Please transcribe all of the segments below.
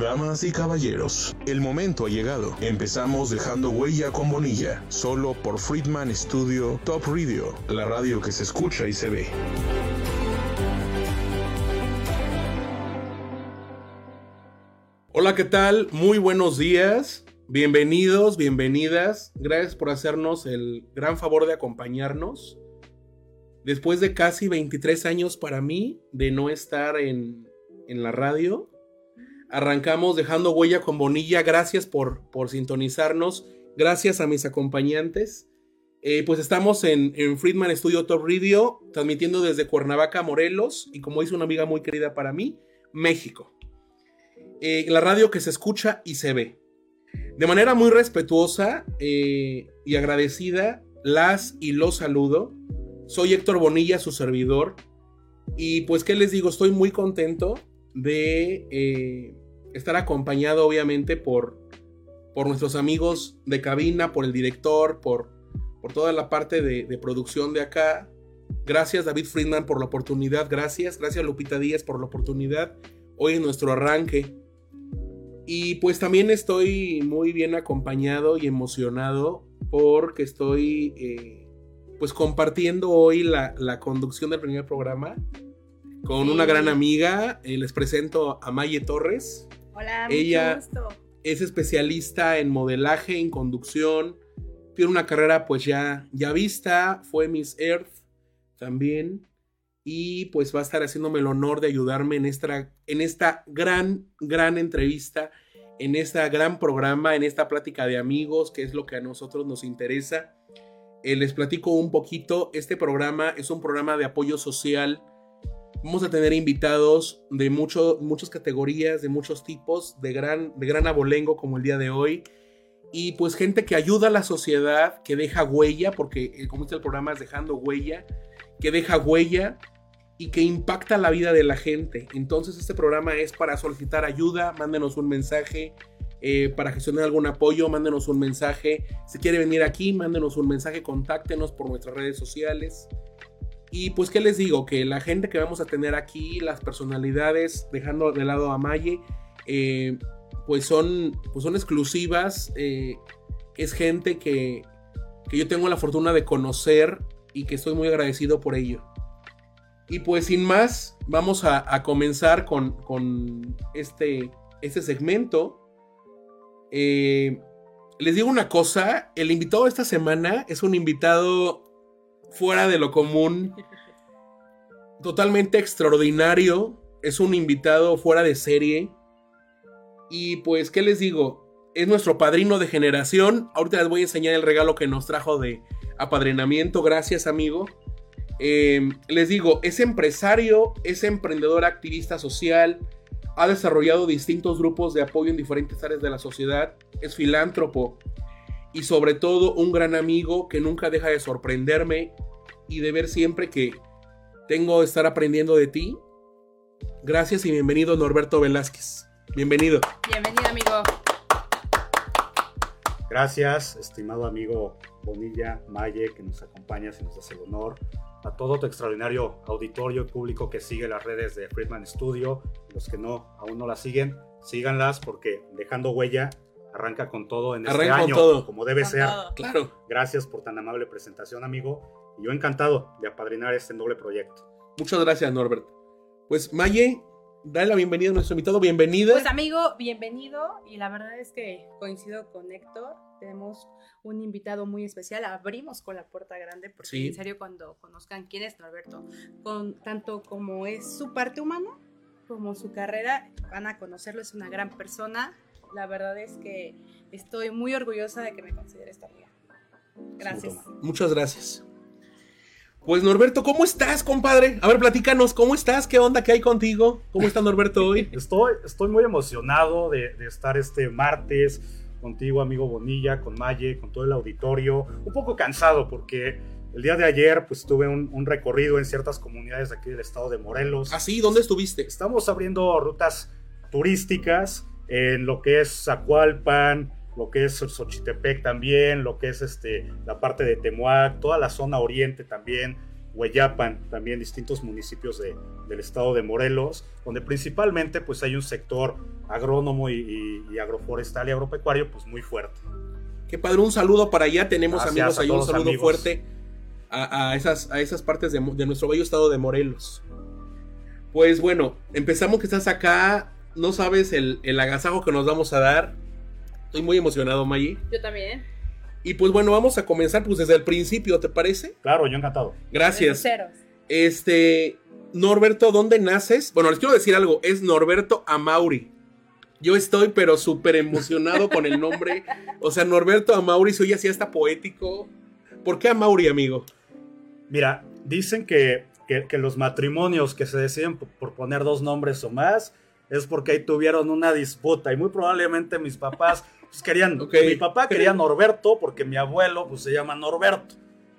Damas y caballeros, el momento ha llegado. Empezamos dejando huella con Bonilla, solo por Friedman Studio Top Radio, la radio que se escucha y se ve. Hola, ¿qué tal? Muy buenos días. Bienvenidos, bienvenidas. Gracias por hacernos el gran favor de acompañarnos. Después de casi 23 años para mí de no estar en, en la radio, arrancamos dejando huella con Bonilla. Gracias por, por sintonizarnos. Gracias a mis acompañantes. Eh, pues estamos en, en, Friedman Studio Top Radio, transmitiendo desde Cuernavaca, Morelos, y como dice una amiga muy querida para mí, México. Eh, la radio que se escucha y se ve. De manera muy respetuosa eh, y agradecida, las y los saludo. Soy Héctor Bonilla, su servidor. Y pues, ¿qué les digo? Estoy muy contento de estar acompañado, obviamente, por, por nuestros amigos de cabina, por el director, por, por toda la parte de, de producción de acá. Gracias, David Friedman, por la oportunidad. Gracias. Gracias, Lupita Díaz, por la oportunidad. Hoy en nuestro arranque. Y pues también estoy muy bien acompañado y emocionado porque estoy eh, pues compartiendo hoy la, la, conducción del primer programa con una gran amiga. Eh, les presento a Maye Torres. Hola, Ella mucho gusto. es especialista en modelaje, en conducción. Tiene una carrera pues ya, ya vista. Fue Miss Earth también y pues va a estar haciéndome el honor de ayudarme en esta, en esta gran, gran entrevista, en este gran programa, en esta plática de amigos, que es lo que a nosotros nos interesa. Eh, les platico un poquito, este programa es un programa de apoyo social. Vamos a tener invitados de mucho, muchas categorías, de muchos tipos, de gran, de gran abolengo como el día de hoy. Y pues gente que ayuda a la sociedad, que deja huella, porque como dice el programa es dejando huella, que deja huella y que impacta la vida de la gente. Entonces este programa es para solicitar ayuda, mándenos un mensaje, eh, para gestionar algún apoyo, mándenos un mensaje. Si quiere venir aquí, mándenos un mensaje, contáctenos por nuestras redes sociales. Y pues, ¿qué les digo? Que la gente que vamos a tener aquí, las personalidades, dejando de lado a Maye, eh, pues, son, pues son exclusivas. Eh, es gente que, que yo tengo la fortuna de conocer y que estoy muy agradecido por ello. Y pues sin más, vamos a, comenzar con, con, este, este segmento. Eh, les digo una cosa, el invitado de esta semana es un invitado fuera de lo común, totalmente extraordinario, es un invitado fuera de serie. Y pues, ¿qué les digo? Es nuestro padrino de generación. Ahorita les voy a enseñar el regalo que nos trajo de apadrinamiento. Gracias, amigo. Eh, les digo, es empresario, es emprendedor activista social, ha desarrollado distintos grupos de apoyo en diferentes áreas de la sociedad, es filántropo y sobre todo un gran amigo que nunca deja de sorprenderme y de ver siempre que tengo de estar aprendiendo de ti. Gracias y bienvenido Norberto Velázquez. Bienvenido. Bienvenido amigo. Gracias, estimado amigo Bonilla Maye, que nos acompañas y nos hace el honor a todo tu extraordinario auditorio y público que sigue las redes de Friedman Studio. Los que no, aún no las siguen, síganlas porque dejando huella arranca con todo en este Arranca año, todo. como debe Con ser. todo. Claro. Gracias por tan amable presentación, amigo. Y yo encantado de apadrinar este noble proyecto. Muchas gracias, Norbert. Pues Maye, dale la bienvenida a nuestro invitado. Bienvenida. Pues amigo, bienvenido. Y la verdad es que coincido con Héctor. Tenemos un invitado muy especial. Abrimos con la puerta grande porque Sí. en serio cuando conozcan quién es Norberto, con tanto como es su parte humana como su carrera, van a conocerlo. Es una gran persona. La verdad es que estoy muy orgullosa de que me consideres tu amiga. Gracias. Muchas gracias. Pues Norberto, ¿cómo estás, compadre? A ver, platícanos, ¿cómo estás? ¿Qué onda? ¿Qué hay contigo? ¿Cómo está Norberto hoy? Estoy, estoy muy emocionado de, de estar este martes contigo, amigo Bonilla, con Maye, con todo el auditorio. Un poco cansado porque el día de ayer pues tuve un, un recorrido en ciertas comunidades de aquí del estado de Morelos. ¿Ah, sí? ¿Dónde estuviste? Estamos abriendo rutas turísticas en lo que es Zacualpan, lo que es Xochitepec también, lo que es este, la parte de Temuac, toda la zona oriente también, Hueyapan, también distintos municipios de, del estado de Morelos, donde principalmente pues hay un sector agrónomo y, y, agroforestal y agropecuario pues muy fuerte. Qué padre, un saludo para allá, tenemos amigos ahí, un saludo fuerte a, a, esas, a esas partes de, de nuestro bello estado de Morelos. Pues bueno, empezamos que estás acá, no sabes el, el agasajo que nos vamos a dar. Estoy muy emocionado, Maggie. Yo también. Y pues bueno, vamos a comenzar pues desde el principio, ¿te parece? Claro, yo encantado. Gracias. Este, Norberto, ¿dónde naces? Bueno, les quiero decir algo, es Norberto Amauri. Yo estoy pero súper emocionado con el nombre. O sea, Norberto Amauri se oye así hasta poético. ¿Por qué Amauri, amigo? Mira, dicen que, que, que los matrimonios que se deciden por poner dos nombres o más es porque ahí tuvieron una disputa y muy probablemente mis papás pues querían, okay. mi papá quería Norberto porque mi abuelo pues se llama Norberto.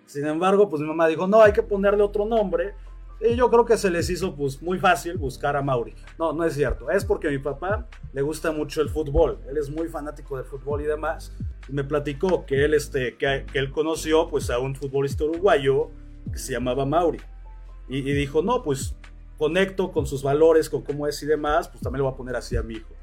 Sin embargo, pues mi mamá dijo, no, hay que ponerle otro nombre. Y yo creo que se les hizo pues muy fácil buscar a Mauri. No, no es cierto. Es porque a mi papá le gusta mucho el fútbol. Él es muy fanático del fútbol y demás. Y me platicó que él, este, que, que él conoció pues a un futbolista uruguayo que se llamaba Mauri. Y, y dijo, no, pues conecto con sus valores, con cómo es y demás, pues también le voy a poner así a mi hijo.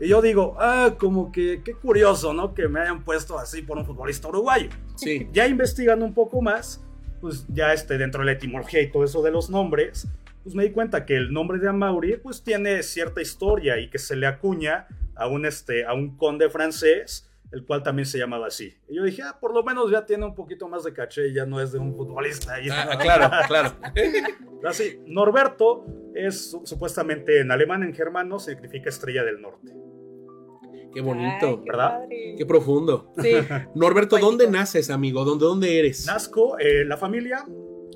Y yo digo, ah, como que qué curioso, ¿no? Que me hayan puesto así por un futbolista uruguayo. Sí. Ya investigando un poco más, pues ya este, dentro de la etimología y todo eso de los nombres, pues me di cuenta que el nombre de Amaury pues tiene cierta historia y que se le acuña a un, este, a un conde francés, el cual también se llamaba así. Y yo dije, ah, por lo menos ya tiene un poquito más de caché y ya no es de un futbolista. Ah, claro, claro. Así, Norberto es supuestamente en alemán, en germano, significa estrella del norte. Qué bonito, Ay, qué ¿verdad? padre. Qué profundo. Sí. Norberto. ¿dónde naces, amigo? ¿Dónde, dónde eres? Nazco, eh, la familia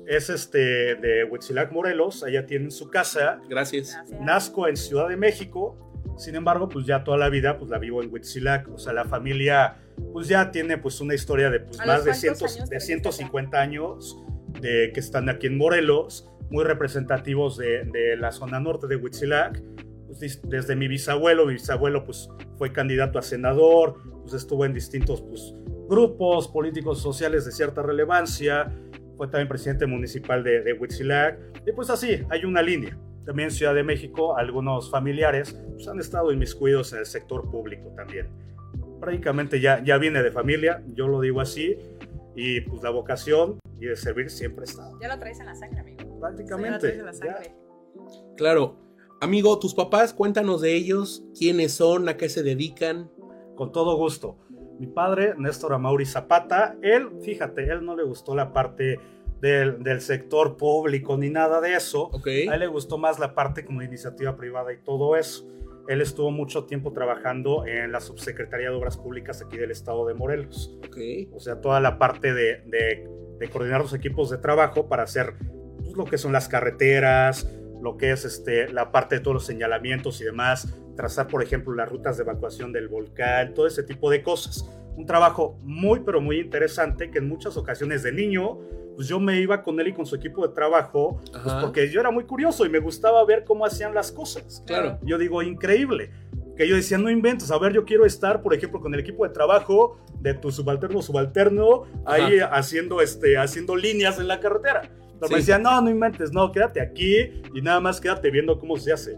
es este de Huitzilac, Morelos, allá tienen su casa. Gracias. Gracias. Nazco en Ciudad de México, sin embargo, pues ya toda la vida pues la vivo en Huitzilac, o sea, la familia pues ya tiene pues una historia de pues ¿A más de, cientos, años de te 150 años de que están aquí en Morelos, muy representativos de, de la zona norte de Huitzilac. Pues, desde mi bisabuelo, mi bisabuelo pues fue candidato a senador, pues estuvo en distintos pues, grupos políticos sociales de cierta relevancia, fue también presidente municipal de, de Huitzilac, y pues así, hay una línea. También en Ciudad de México, algunos familiares pues, han estado inmiscuidos en el sector público también. Prácticamente ya, ya viene de familia, yo lo digo así, y pues la vocación y de servir siempre ha estado. Ya lo traes en la sangre, amigo. Ya lo Prácticamente. traes en la ya. sangre. Claro. Amigo, tus papás, cuéntanos de ellos, quiénes son, a qué se dedican. Con todo gusto. Mi padre, Néstor Amauri Zapata, él, fíjate, él no le gustó la parte del, del sector público ni nada de eso. Ok. A él le gustó más la parte como de iniciativa privada y todo eso. Él estuvo mucho tiempo trabajando en la Subsecretaría de Obras Públicas aquí del estado de Morelos. Ok. O sea, toda la parte de, de- de coordinar los equipos de trabajo para hacer pues, lo que son las carreteras, lo que es este, la parte de todos los señalamientos y demás, trazar, por ejemplo, las rutas de evacuación del volcán, todo ese tipo de cosas. Un trabajo muy, pero muy interesante que en muchas ocasiones de niño, pues yo me iba con él y con su equipo de trabajo, pues Ajá. porque yo era muy curioso y me gustaba ver cómo hacían las cosas. Claro. Yo digo, increíble. Que yo decía, no inventes, a ver, yo quiero estar, por ejemplo, con el equipo de trabajo de tu subalterno subalterno, ahí haciendo, este, haciendo líneas en la carretera. Pero Sí. me decía, no, no inventes, no, quédate aquí y nada más quédate viendo cómo se hace.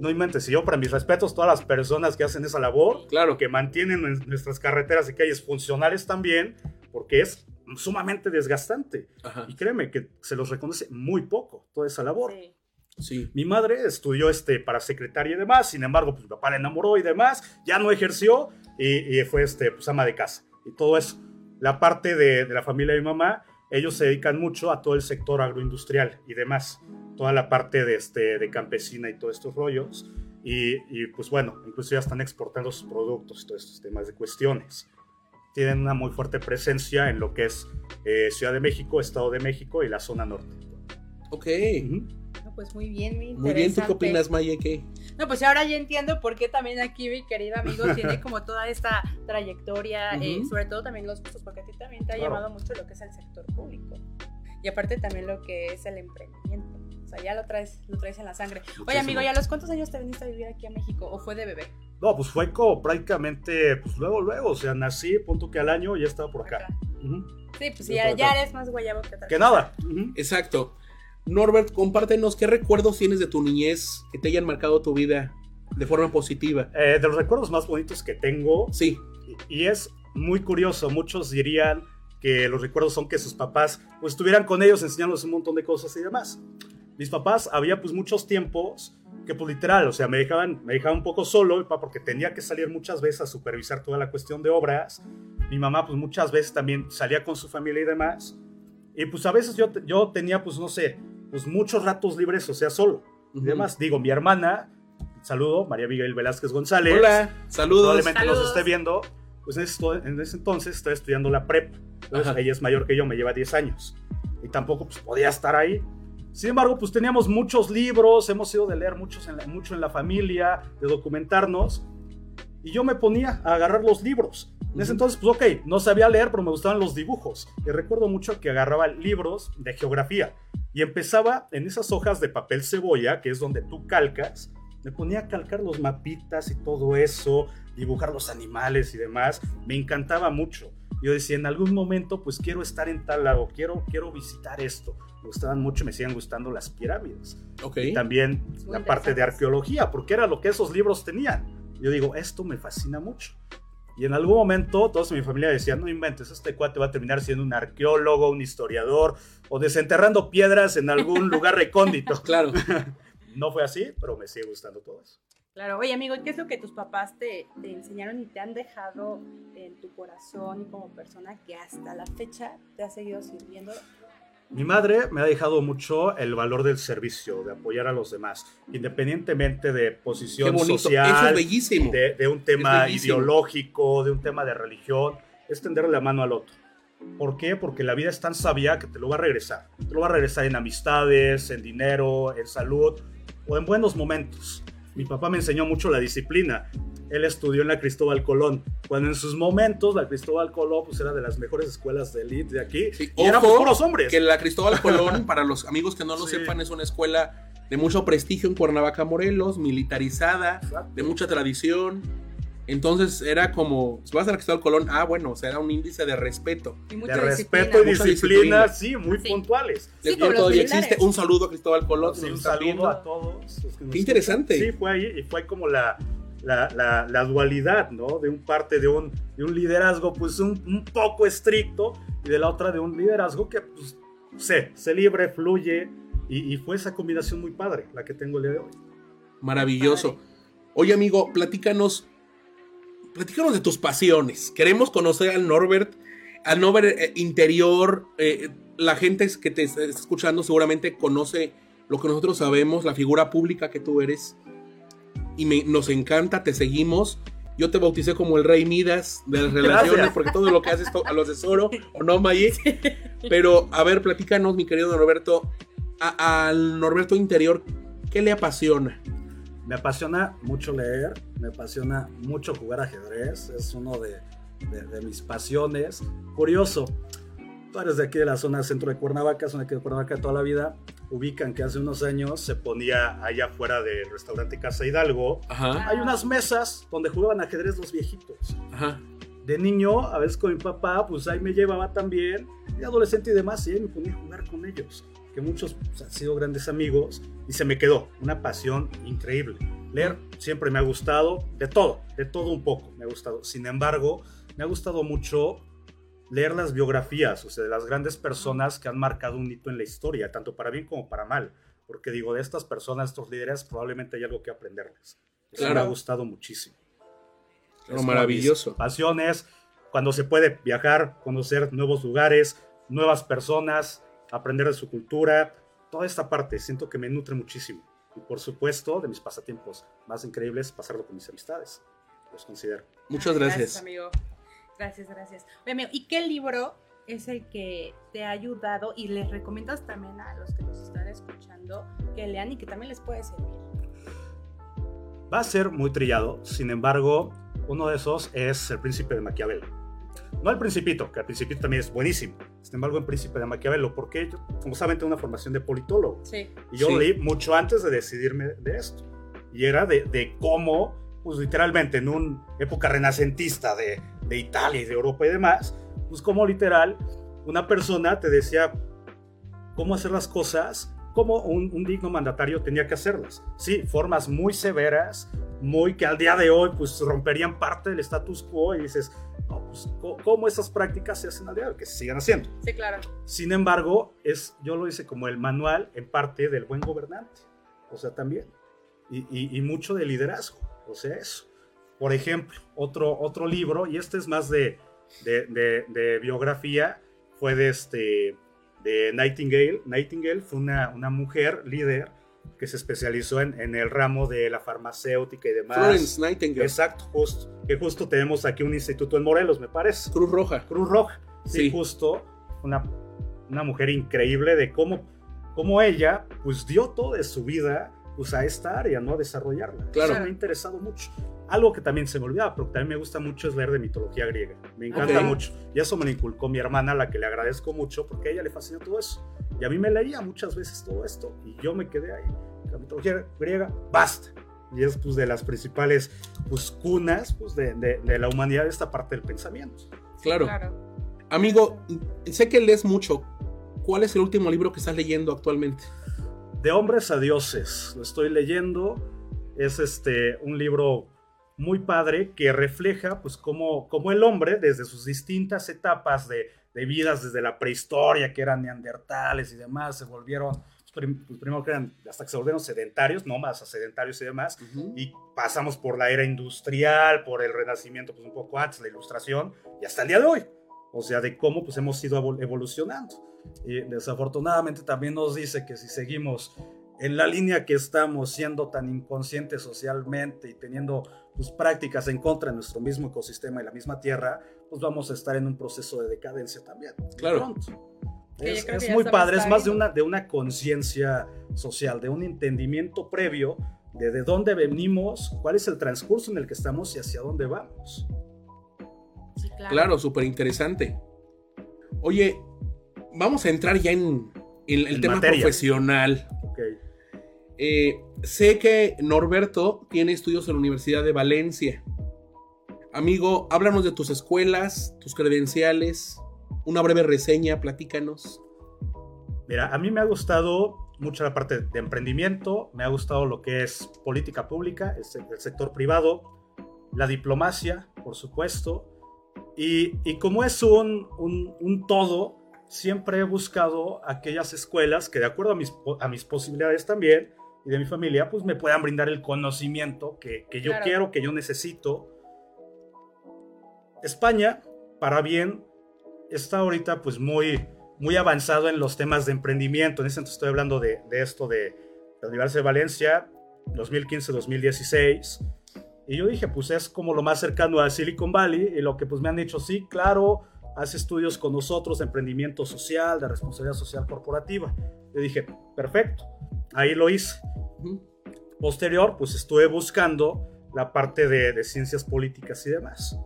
No inventes, y yo para mis respetos, todas las personas que hacen esa labor, Claro. que mantienen en nuestras carreteras y calles funcionales también, porque es sumamente desgastante. Ajá. Y créeme que se los reconoce muy poco toda esa labor. Sí. Sí. Mi madre estudió este, para secretaria y demás, sin embargo, pues mi papá la enamoró y demás, ya no ejerció y, y fue este, pues, ama de casa y todo eso. La parte de, de la familia de mi mamá, ellos se dedican mucho a todo el sector agroindustrial y demás, toda la parte de, este, de campesina y todos estos rollos. Y, y, pues bueno, incluso ya están exportando sus productos y todos estos temas de cuestiones. Tienen una muy fuerte presencia en lo que es eh, Ciudad de México, Estado de México y la zona norte. Ok. No, pues muy bien, muy Muy bien, ¿tú qué opinas, Maye? ¿Qué? No, pues ahora ya entiendo por qué también aquí mi querido amigo tiene como toda esta trayectoria, eh, sobre todo también los gustos, porque a ti también te ha Claro. llamado mucho lo que es el sector público. Y aparte también lo que es el emprendimiento. O sea, ya lo traes, lo traes en la sangre. Oye, amigo, ¿y a los cuántos años te viniste a vivir aquí a México? ¿O fue de bebé? No, pues fue como prácticamente, pues luego, luego, o sea, nací, punto que al año ya estaba por acá. Sí, pues ya, ya eres más guayabo que otra Que nada. Exacto. Norbert, compártenos qué recuerdos tienes de tu niñez que te hayan marcado tu vida de forma positiva. Eh, de los recuerdos más bonitos que tengo, Sí, y es muy curioso, muchos dirían que los recuerdos son que sus papás pues estuvieran con ellos enseñándoles un montón de cosas y demás. Mis papás había pues muchos tiempos que pues literal, o sea, me dejaban, me dejaban un poco solo pa, porque tenía que salir muchas veces a supervisar toda la cuestión de obras. Mi mamá pues muchas veces también salía con su familia y demás. Y pues a veces yo, yo tenía pues no sé, pues muchos ratos libres, o sea, solo. Y Ujú. demás, digo, mi hermana, saludo, María Miguel Velázquez González Hola, saludos. probablemente nos Saludos. esté viendo, pues en ese, en ese entonces estaba estudiando la prep. Entonces Ajá. ella es mayor que yo, me lleva 10 años. Y tampoco pues, podía estar ahí. Sin embargo, pues teníamos muchos libros, hemos ido de leer muchos en la- mucho en la familia, de documentarnos. Y yo me ponía a agarrar los libros. En ese entonces, pues ok, no sabía leer, pero me gustaban los dibujos. Y recuerdo mucho que agarraba libros de geografía. Y empezaba en esas hojas de papel cebolla, que es donde tú calcas, me ponía a calcar los mapitas y todo eso, dibujar los animales y demás. Me encantaba mucho. Yo decía, en algún momento, pues quiero estar en tal lado, quiero, quiero visitar esto. Me gustaban mucho, me siguen gustando las pirámides. Ok. Y también Muy la parte de arqueología, porque era lo que esos libros tenían. Yo digo, esto me fascina mucho. Y en algún momento todos en mi familia decían, no inventes, este cuate va a terminar siendo un arqueólogo, un historiador o desenterrando piedras en algún lugar recóndito. Claro. No fue así, pero me sigue gustando todo eso. Claro, oye amigo, ¿qué es lo que tus papás te, te enseñaron y te han dejado en tu corazón y como persona que hasta la fecha te ha seguido sirviendo? Mi madre me ha dejado mucho el valor del servicio, de apoyar a los demás, independientemente de posición social, es de, de un tema ideológico, de un tema de religión, es tenderle la mano al otro. ¿Por qué? Porque la vida es tan sabia que te lo va a regresar. Te lo va a regresar en amistades, en dinero, en salud o en buenos momentos. Mi papá me enseñó mucho la disciplina. Él estudió en la Cristóbal Colón, cuando en sus momentos la Cristóbal Colón pues, era de las mejores escuelas de elite de aquí. Sí, y ojo, puros hombres. Que la Cristóbal Colón, para los amigos que no lo Sí. sepan, es una escuela de mucho prestigio en Cuernavaca, Morelos, militarizada, Exacto. de mucha tradición. Entonces era como, si vas a la Cristóbal Colón, ah, bueno, o sea, era un índice de respeto. Y mucha de respeto y disciplina, disciplina. sí, muy Sí. puntuales. Sí, todavía existe. Un saludo a Cristóbal Colón. Sí, un saludo viendo. a todos. los que nos Qué interesante. Sí, fue ahí y fue como la, la, la- la dualidad, ¿no? De un parte de un, de un liderazgo, pues un, un poco estricto, y de la otra de un liderazgo que, pues, sé, se libre, fluye, y, y fue esa combinación muy padre, la que tengo el día de hoy. Maravilloso. Oye, amigo, platícanos, platícanos de tus pasiones. Queremos conocer al Norbert, al Norbert eh, interior. eh, la gente que te está escuchando seguramente conoce lo que nosotros sabemos, la figura pública que tú eres. Y me- nos encanta, te seguimos. Yo te bauticé como el rey Midas de las relaciones, Gracias. porque todo lo que haces a los tesoro, ¿o no, Maye? Pero, a ver, platícanos, mi querido Norberto, a- al Norberto interior, ¿qué le apasiona? Me apasiona mucho leer, me apasiona mucho jugar ajedrez, es uno de, de- de mis pasiones. Curioso, tú eres de aquí de la zona centro de Cuernavaca, zona de Cuernavaca toda la vida, ubican que hace unos años se ponía allá afuera del restaurante Casa Hidalgo, Ajá, hay unas mesas donde jugaban ajedrez los viejitos. ajá. De niño, a veces con mi papá, pues ahí me llevaba también, de adolescente y demás, y ahí me ponía a jugar con ellos, que muchos pues, han sido grandes amigos, y se me quedó una pasión increíble. Leer siempre me ha gustado, de todo, de todo un poco me ha gustado. Sin embargo, me ha gustado mucho leer las biografías, o sea, de las grandes personas que han marcado un hito en la historia, tanto para bien como para mal. Porque digo, de estas personas, estos líderes, probablemente hay algo que aprenderles. Eso Claro. me ha gustado muchísimo. Es como maravilloso. Pasiones, cuando se puede viajar, conocer nuevos lugares, nuevas personas, aprender de su cultura, toda esta parte siento que me nutre muchísimo. Y por supuesto, de mis pasatiempos más increíbles, pasarlo con mis amistades. Los considero. Muchas Ay, gracias. amigo. Gracias, gracias. Oye, amigo, ¿y qué libro es el que te ha ayudado y les recomiendas también a los que nos están escuchando que lean y que también les puede servir? Va a ser muy trillado, sin embargo, uno de esos es El Príncipe de Maquiavelo. No el Principito, que el Principito también es buenísimo. Sin embargo, el Príncipe de Maquiavelo, porque yo, como saben, tengo una formación de politólogo. Sí. Y yo Sí. leí mucho antes de decidirme de esto. Y era de, de cómo, pues literalmente en una época renacentista de, de Italia y de Europa y demás, pues cómo literal una persona te decía cómo hacer las cosas, como un, un digno mandatario tenía que hacerlas. Sí, formas muy severas, muy que al día de hoy pues romperían parte del status quo y dices, no, pues, ¿cómo esas prácticas se hacen al día de hoy? Que se sigan haciendo. Sí, claro. Sin embargo, es, yo lo hice como el manual en parte del buen gobernante, o sea, también, y, y- y mucho de liderazgo, o sea, eso. Por ejemplo, otro, otro libro, y este es más de, de, de- de biografía, fue de, este, de Nightingale. Nightingale fue una, una mujer líder que se especializó en, en el ramo de la farmacéutica y demás. Florence Nightingale. Exacto, justo. Que justo tenemos aquí un instituto en Morelos, me parece. Cruz Roja. Cruz Roja. Sí, Sí. justo. Una, una mujer increíble de cómo, cómo ella pues dio todo de su vida pues a esta área, ¿no? A desarrollarla. Claro. Eso me ha interesado mucho. Algo que también se me olvidaba, pero que también me gusta mucho es leer de mitología griega. Me encanta Ok. mucho. Y eso me lo inculcó mi hermana, a la que le agradezco mucho, porque a ella le fascina todo eso. Y a mí me leía muchas veces todo esto y yo me quedé ahí. La mitología griega, basta. Y es pues de las principales pues cunas pues de, de- de la humanidad, esta parte del pensamiento. Claro. Claro. Amigo, sé que lees mucho. ¿Cuál es el último libro que estás leyendo actualmente? De hombres a dioses, lo estoy leyendo. Es este un libro muy padre que refleja pues cómo, cómo el hombre desde sus distintas etapas de, de vidas, desde la prehistoria, que eran neandertales y demás, se volvieron, pues, prim- primero que eran, hasta que se volvieron sedentarios, no más a sedentarios y demás, y pasamos por la era industrial, por el renacimiento, pues un poco antes, la ilustración, y hasta el día de hoy. O sea, de cómo pues hemos ido evol- evolucionando. Y desafortunadamente también nos dice que si seguimos en la línea que estamos siendo tan inconscientes socialmente y teniendo pues, prácticas en contra de nuestro mismo ecosistema y la misma tierra, pues vamos a estar en un proceso de decadencia también. Claro. Es, muy padre, es más de una, de una conciencia social, de un entendimiento previo de de dónde venimos, cuál es el transcurso en el que estamos y hacia dónde vamos. Sí, claro. Claro, súper interesante. Oye, vamos a entrar ya en, en el En tema materia. profesional. Ok. Eh, sé que Norberto tiene estudios en la Universidad de Valencia. Amigo, háblanos de tus escuelas, tus credenciales, una breve reseña, platícanos. Mira, a mí me ha gustado mucho la parte de emprendimiento, me ha gustado lo que es política pública, el, se- el sector privado, la diplomacia, por supuesto, y, como es un, todo, siempre he buscado aquellas escuelas que de acuerdo a mis posibilidades también y de mi familia, pues me puedan brindar el conocimiento que, que yo Claro. quiero, que yo necesito. España, para bien, está ahorita pues muy, muy avanzado en los temas de emprendimiento. En ese sentido estoy hablando de, de esto de la Universidad de Valencia, 2015-2016. Y yo dije, pues es como lo más cercano a Silicon Valley y lo que pues me han dicho, sí, claro, hace estudios con nosotros de emprendimiento social, de responsabilidad social corporativa. Yo dije, perfecto, ahí lo hice. Posterior, pues estuve buscando la parte de, de ciencias políticas y demás.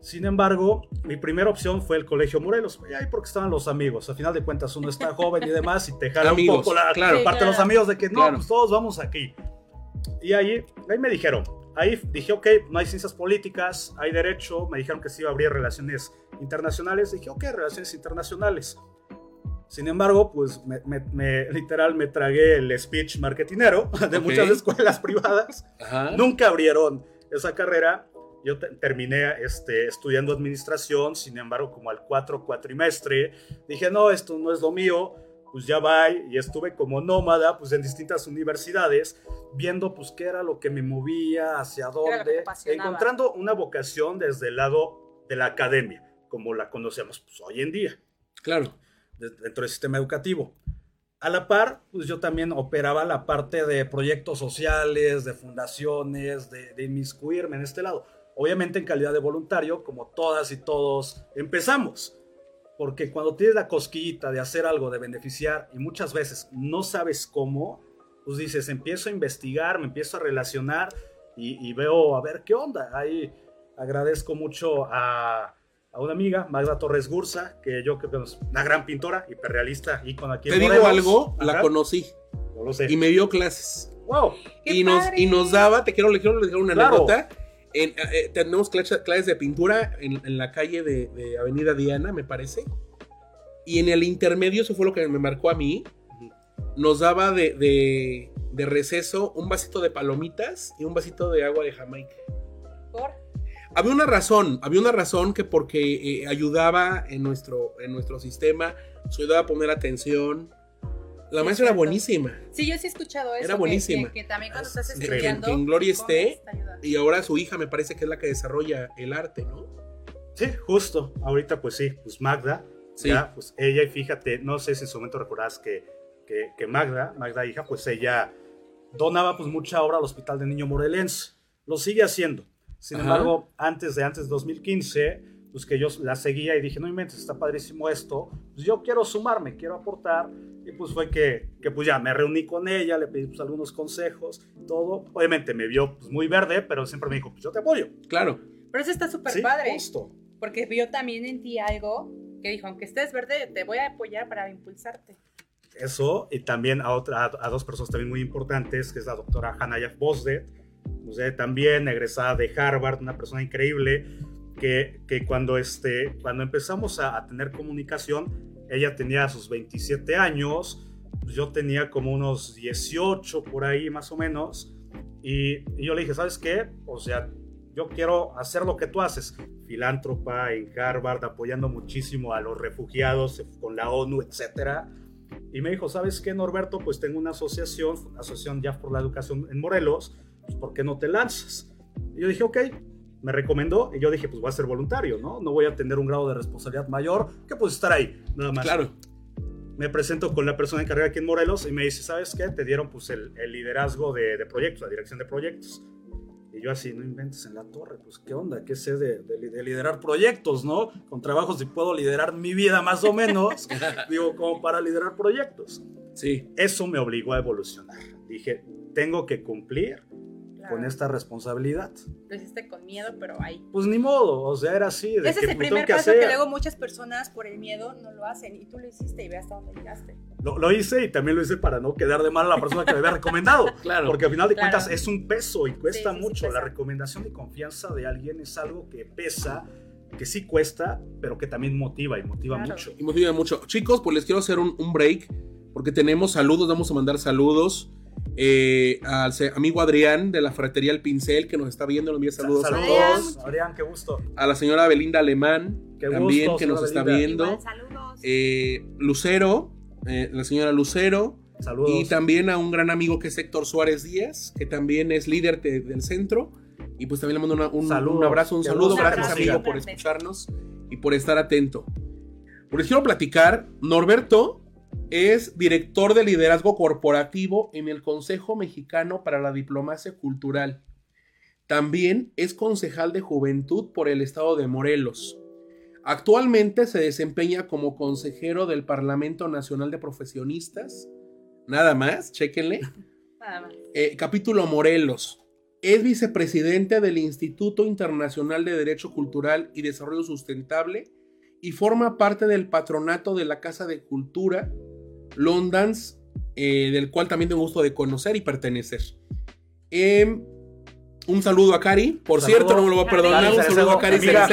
Sin embargo, mi primera opción fue el Colegio Morelos, y ahí porque estaban los amigos. A final de cuentas, uno está joven y demás, y te jala Amigos, un poco la claro. Parte de los amigos de que no, Claro. pues todos vamos aquí. Y ahí, ahí me dijeron, ahí dije, ok, no hay ciencias políticas, hay derecho, me dijeron que sí iba a abrir relaciones internacionales, dije, ok, relaciones internacionales. Sin embargo, pues me, me- me- literal me tragué el speech marketinero de Ok. muchas escuelas privadas. Ajá. Nunca abrieron esa carrera. Yo te- terminé este, estudiando administración, sin embargo, como al cuatro cuatrimestre, dije, no, esto no es lo mío, pues ya va, y estuve como nómada, pues en distintas universidades, viendo pues qué era lo que me movía, hacia dónde, encontrando una vocación desde el lado de la academia, como la conocemos pues, hoy en día Claro. de- dentro del sistema educativo. A la par, pues yo también operaba la parte de proyectos sociales, de fundaciones, de, de inmiscuirme en este lado. Obviamente en calidad de voluntario, como todas y todos empezamos. Porque cuando tienes la cosquillita de hacer algo, de beneficiar, y muchas veces no sabes cómo, pues dices, empiezo a investigar, me empiezo a relacionar y, y veo a ver qué onda. Ahí agradezco mucho a, a una amiga, Magda Torres Gursa, que yo creo que es una gran pintora, hiperrealista, y con aquí Te digo Morelos. algo, la conocí no lo sé. y me dio clases. ¡Wow! ¡Qué Y nos, padre! y nos daba, te quiero, le quiero dejar una Claro. anécdota. En, eh, tenemos clases, clases de pintura en, en la calle de, de Avenida Diana, me parece. Y en el intermedio, eso fue lo que me marcó a mí, nos daba de, de, de receso un vasito de palomitas y un vasito de agua de Jamaica. ¿Por? Había una razón, había una razón que porque eh, ayudaba en nuestro, en nuestro sistema, nos ayudaba a poner atención. La maestra era buenísima. Sí, yo sí he escuchado eso. Era buenísima. Que, que también cuando estás estudiando. que en Gloria esté. Y ahora su hija me parece que es la que desarrolla el arte, ¿no? Sí, justo. Ahorita, pues sí, pues Magda. Sí. Ya, pues ella, y fíjate, no sé si en su momento recordás que, que, que Magda, Magda hija, pues ella donaba pues mucha obra al Hospital de Niño Morelense. Lo sigue haciendo. Sin Ajá. embargo, antes de antes de 2015, pues que yo la seguía y dije, no inventes, está padrísimo esto. Pues yo quiero sumarme, quiero aportar. Y pues fue que, que pues ya me reuní con ella, le pedí pues algunos consejos, todo. Obviamente me vio pues muy verde, pero siempre me dijo, pues yo te apoyo. Claro. Pero eso está súper Sí, padre. justo. Porque vio también en ti algo que dijo, aunque estés verde, te voy a apoyar para impulsarte. Eso, y también a, otra, a, a dos personas también muy importantes, que es la doctora Hanaya Bosdet, sea, también egresada de Harvard, una persona increíble, que, que cuando, este, cuando empezamos a, a tener comunicación, ella tenía sus 27 años, pues yo tenía como unos 18 por ahí más o menos, y, y yo le dije, ¿sabes qué? O sea, yo quiero hacer lo que tú haces, filántropa en Harvard, apoyando muchísimo a los refugiados con la ONU, etcétera. Y me dijo, ¿sabes qué, Norberto? Pues tengo una asociación, Asociación Ya por la Educación en Morelos, pues ¿por qué no te lanzas? Y yo dije, ok, me recomendó y yo dije, pues voy a ser voluntario, ¿no? No voy a tener un grado de responsabilidad mayor que pues estar ahí, nada más. Claro. Me presento con la persona encargada aquí en Morelos y me dice, ¿sabes qué? Te dieron pues el, el liderazgo de, de proyectos, la dirección de proyectos. Y yo así, no inventes en la torre, pues qué onda, qué sé de, de- de liderar proyectos, ¿no? Con trabajos si puedo liderar mi vida más o menos, digo, como para liderar proyectos. Sí. Eso me obligó a evolucionar. Dije, tengo que cumplir Claro. con esta responsabilidad. Lo hiciste con miedo, pero ahí. Pues ni modo, o sea, era así. De Ese que es el primer que paso hacer. que luego muchas personas por el miedo no lo hacen. Y tú lo hiciste y ve hasta dónde llegaste. Lo, lo hice y también lo hice para no quedar de mal a la persona que me había recomendado. Claro. Porque al final de Claro. cuentas es un peso y cuesta Sí, sí, sí mucho. pesa. La recomendación y confianza de alguien es algo que pesa, que sí cuesta, pero que también motiva y motiva Claro. mucho. Y motiva mucho. Chicos, pues les quiero hacer un, un break porque tenemos saludos, vamos a mandar saludos. Eh, al amigo Adrián de la Ferretería El Pincel que nos está viendo, nos envía saludos, a Adrián. Saludos, Adrián, qué gusto. A la señora Belinda Alemán Qué también gusto, que nos señora está Belinda. viendo. Igual, saludos. Eh, Lucero, eh, la señora Lucero. Saludos. Y también a un gran amigo que es Héctor Suárez Díaz, que también es líder de- del centro. Y pues también le mando una- un, Saludos. un abrazo, un Qué saludo. Gracias, amigo, por escucharnos y por estar atento. Pues les quiero platicar, Norberto es director de liderazgo corporativo en el Consejo Mexicano para la Diplomacia Cultural. También es concejal de juventud por el estado de Morelos. Actualmente se desempeña como consejero del Parlamento Nacional de Profesionistas. Nada más, chéquenle. Nada más. Eh, capítulo Morelos. Es vicepresidente del Instituto Internacional de Derecho Cultural y Desarrollo Sustentable y forma parte del patronato de la Casa de Cultura Londans, eh, del cual también tengo gusto de conocer y pertenecer. Em, un saludo a Cari, por Saludo. cierto, no me lo voy a perdonar. Cari Un saludo a Cari amiga.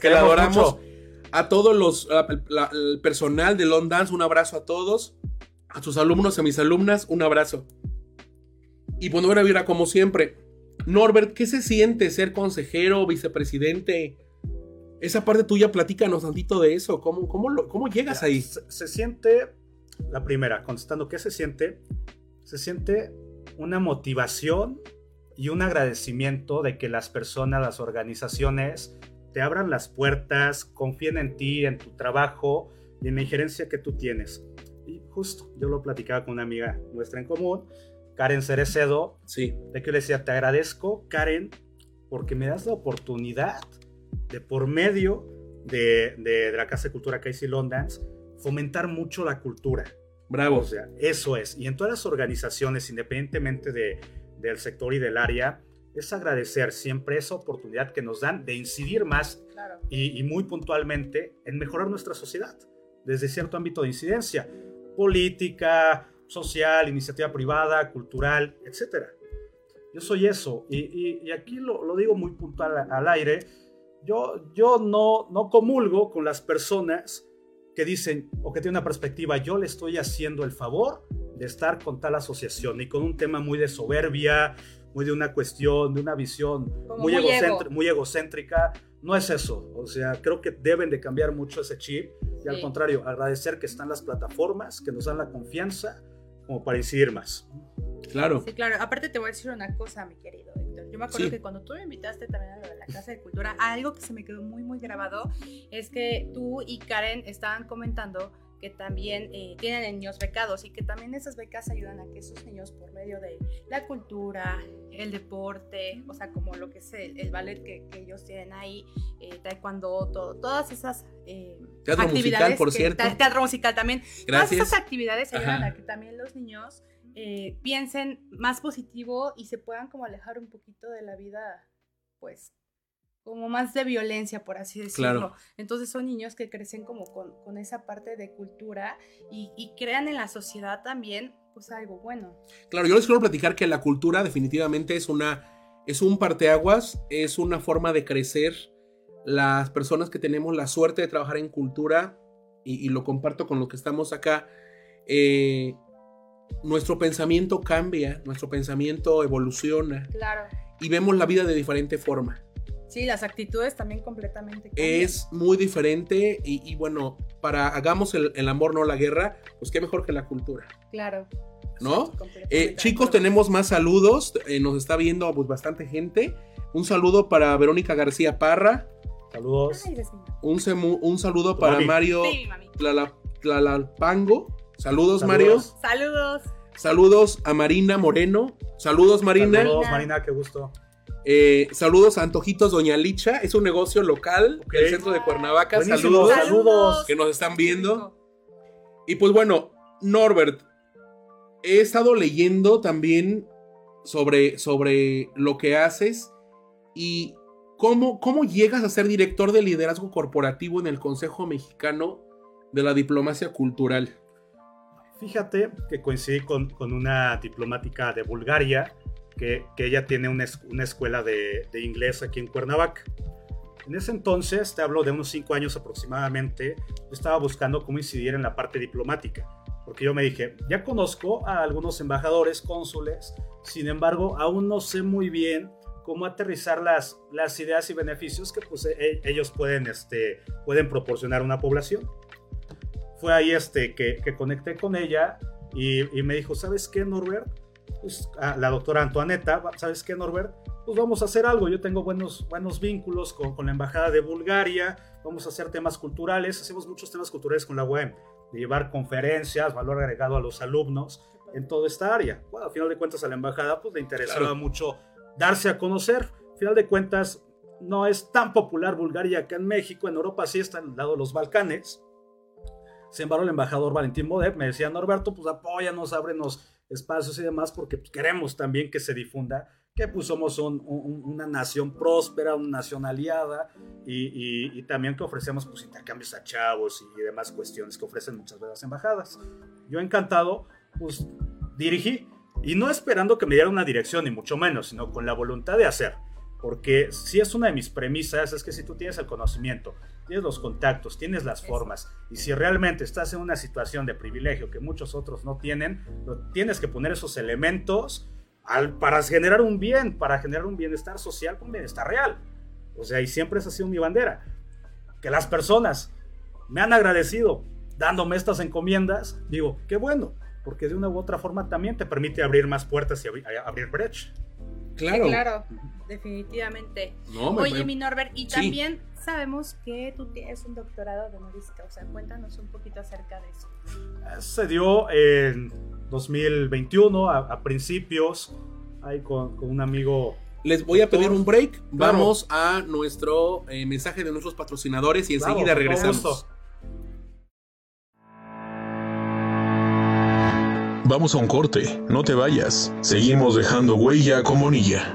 Que la adoramos. mucho. A todos los, a- la- el personal de Londans, un abrazo a todos. A sus alumnos, a mis alumnas, un abrazo. Y bueno, ahora mira, como siempre, Norbert, ¿qué se siente ser consejero, vicepresidente? Esa parte tuya, platícanos tantito de eso. ¿Cómo, cómo, lo- cómo llegas ahí? Se, se siente, la primera, contestando, ¿qué se siente? Se siente una motivación y un agradecimiento de que las personas, las organizaciones, te abran las puertas, confíen en ti, en tu trabajo y en la injerencia que tú tienes. Y justo, yo lo platicaba con una amiga nuestra en común, Karen Cerecedo, Sí, de que yo le decía, te agradezco, Karen, porque me das la oportunidad de por medio de, de- de la Casa de Cultura Casey Londans fomentar mucho la cultura. bravo. O sea, eso es. Y en todas las organizaciones, independientemente de- del sector y del área, es agradecer siempre esa oportunidad que nos dan de incidir más Claro. y, y muy puntualmente en mejorar nuestra sociedad desde cierto ámbito de incidencia, política, social, iniciativa privada, cultural, etc. Yo soy eso y, y- y aquí lo, lo digo muy puntual al aire. Yo, yo no, no comulgo con las personas que dicen o que tienen una perspectiva, yo le estoy haciendo el favor de estar con tal asociación y con un tema muy de soberbia, muy de una cuestión, de una visión muy, muy, egocéntrica, ego. muy egocéntrica. No es eso. O sea, creo que deben de cambiar mucho ese chip y al Sí. contrario, agradecer que están las plataformas que nos dan la confianza como para incidir más. Claro. Sí, claro. Aparte te voy a decir una cosa, mi querido. Yo me acuerdo Sí. que cuando tú me invitaste también a la Casa de Cultura, algo que se me quedó muy, muy grabado es que tú y Karen estaban comentando que también eh, tienen niños becados y que también esas becas ayudan a que esos niños por medio de la cultura, el deporte, o sea, como lo que es el, el ballet que, que ellos tienen ahí, eh, taekwondo, todo, todas esas eh, Teatro musical, actividades por que- cierto. te- teatro musical también. Todas Gracias. esas actividades ayudan Ajá. a que también los niños eh, piensen más positivo y se puedan como alejar un poquito de la vida, pues, como más de violencia, por así decirlo. Claro. Entonces son niños que crecen como con, con esa parte de cultura y, y crean en la sociedad también, pues, algo bueno. Claro, yo les quiero platicar que la cultura definitivamente es una es un parteaguas, es una forma de crecer. Las personas que tenemos la suerte de trabajar en cultura, y, y lo comparto con los que estamos acá, eh, nuestro pensamiento cambia, nuestro pensamiento evoluciona Claro. y vemos la vida de diferente forma. Sí, las actitudes también completamente cambian. Es muy diferente y, y bueno, para hagamos el, el amor, no la guerra, pues qué mejor que la cultura. Claro. ¿No? Eh, chicos, tenemos más saludos. eh, nos está viendo pues bastante gente. Un saludo para Verónica García Parra. Saludos. Ay. Un, semu- un saludo para mami. Mario Sí, mami. Tlala- Tlalalpango. Saludos, Saludos. Mario. Saludos. Saludos a Marina Moreno. Saludos, Marina. Saludos, Marina. Qué gusto. Eh, saludos a Antojitos Doña Licha. Es un negocio local Ok. del centro de Cuernavaca. Saludos. saludos. Que nos están viendo. Y pues bueno, Norbert, he estado leyendo también sobre, sobre lo que haces y cómo, cómo llegas a ser director de liderazgo corporativo en el Consejo Mexicano de la Diplomacia Cultural. Fíjate que coincidí con, una diplomática de Bulgaria, que, que ella tiene una, es- una escuela de, inglés aquí en Cuernavaca. En ese entonces, te hablo de unos cinco años aproximadamente, yo estaba buscando cómo incidir en la parte diplomática, porque yo me dije, ya conozco a algunos embajadores, cónsules, sin embargo, aún no sé muy bien cómo aterrizar las, las ideas y beneficios que pues, e- ellos pueden, este, pueden proporcionar a una población fue ahí este, que, que conecté con ella y, y me dijo, ¿sabes qué, Norbert? Pues, la doctora Antoaneta, ¿sabes qué, Norbert? Pues vamos a hacer algo. Yo tengo buenos, buenos vínculos con, con la Embajada de Bulgaria, vamos a hacer temas culturales, hacemos muchos temas culturales con la UEM, de llevar conferencias, valor agregado a los alumnos en toda esta área. Bueno, al final de cuentas a la Embajada pues le interesaba Claro. mucho darse a conocer. Al final de cuentas no es tan popular Bulgaria acá en México, en Europa sí está al lado de los Balcanes. Sin embargo, el embajador Valentín Bodet me decía, Norberto, pues apóyanos, ábrenos espacios y demás, porque pues, queremos también que se difunda que pues somos un- un- una nación próspera, una nación aliada y, y- y también que ofrecemos pues intercambios a chavos y demás cuestiones que ofrecen muchas veces las embajadas. Yo encantado, pues dirigí y no esperando que me diera una dirección ni mucho menos, sino con la voluntad de hacer. Porque si es una de mis premisas, es que si tú tienes el conocimiento, tienes los contactos, tienes las formas, y si realmente estás en una situación de privilegio que muchos otros no tienen, lo- tienes que poner esos elementos al- para generar un bien, para generar un bienestar social con bienestar real. O sea, y siempre esa ha sido mi bandera. Que las personas me han agradecido dándome estas encomiendas, digo, qué bueno, porque de una u otra forma también te permite abrir más puertas y abri- abrir brecha. Claro. Claro, definitivamente. No, me- Oye, me- mi Norbert, y Sí. también sabemos que tú tienes un doctorado de honoris causa. Cuéntanos un poquito acerca de eso. Se dio en 2021, a, a principios, ahí con, con un amigo. les voy a pedir un break. Vamos Claro. a nuestro eh, mensaje de nuestros patrocinadores y Claro, enseguida todo regresamos. Vamos a un corte, no te vayas. Seguimos dejando huella con Bonilla.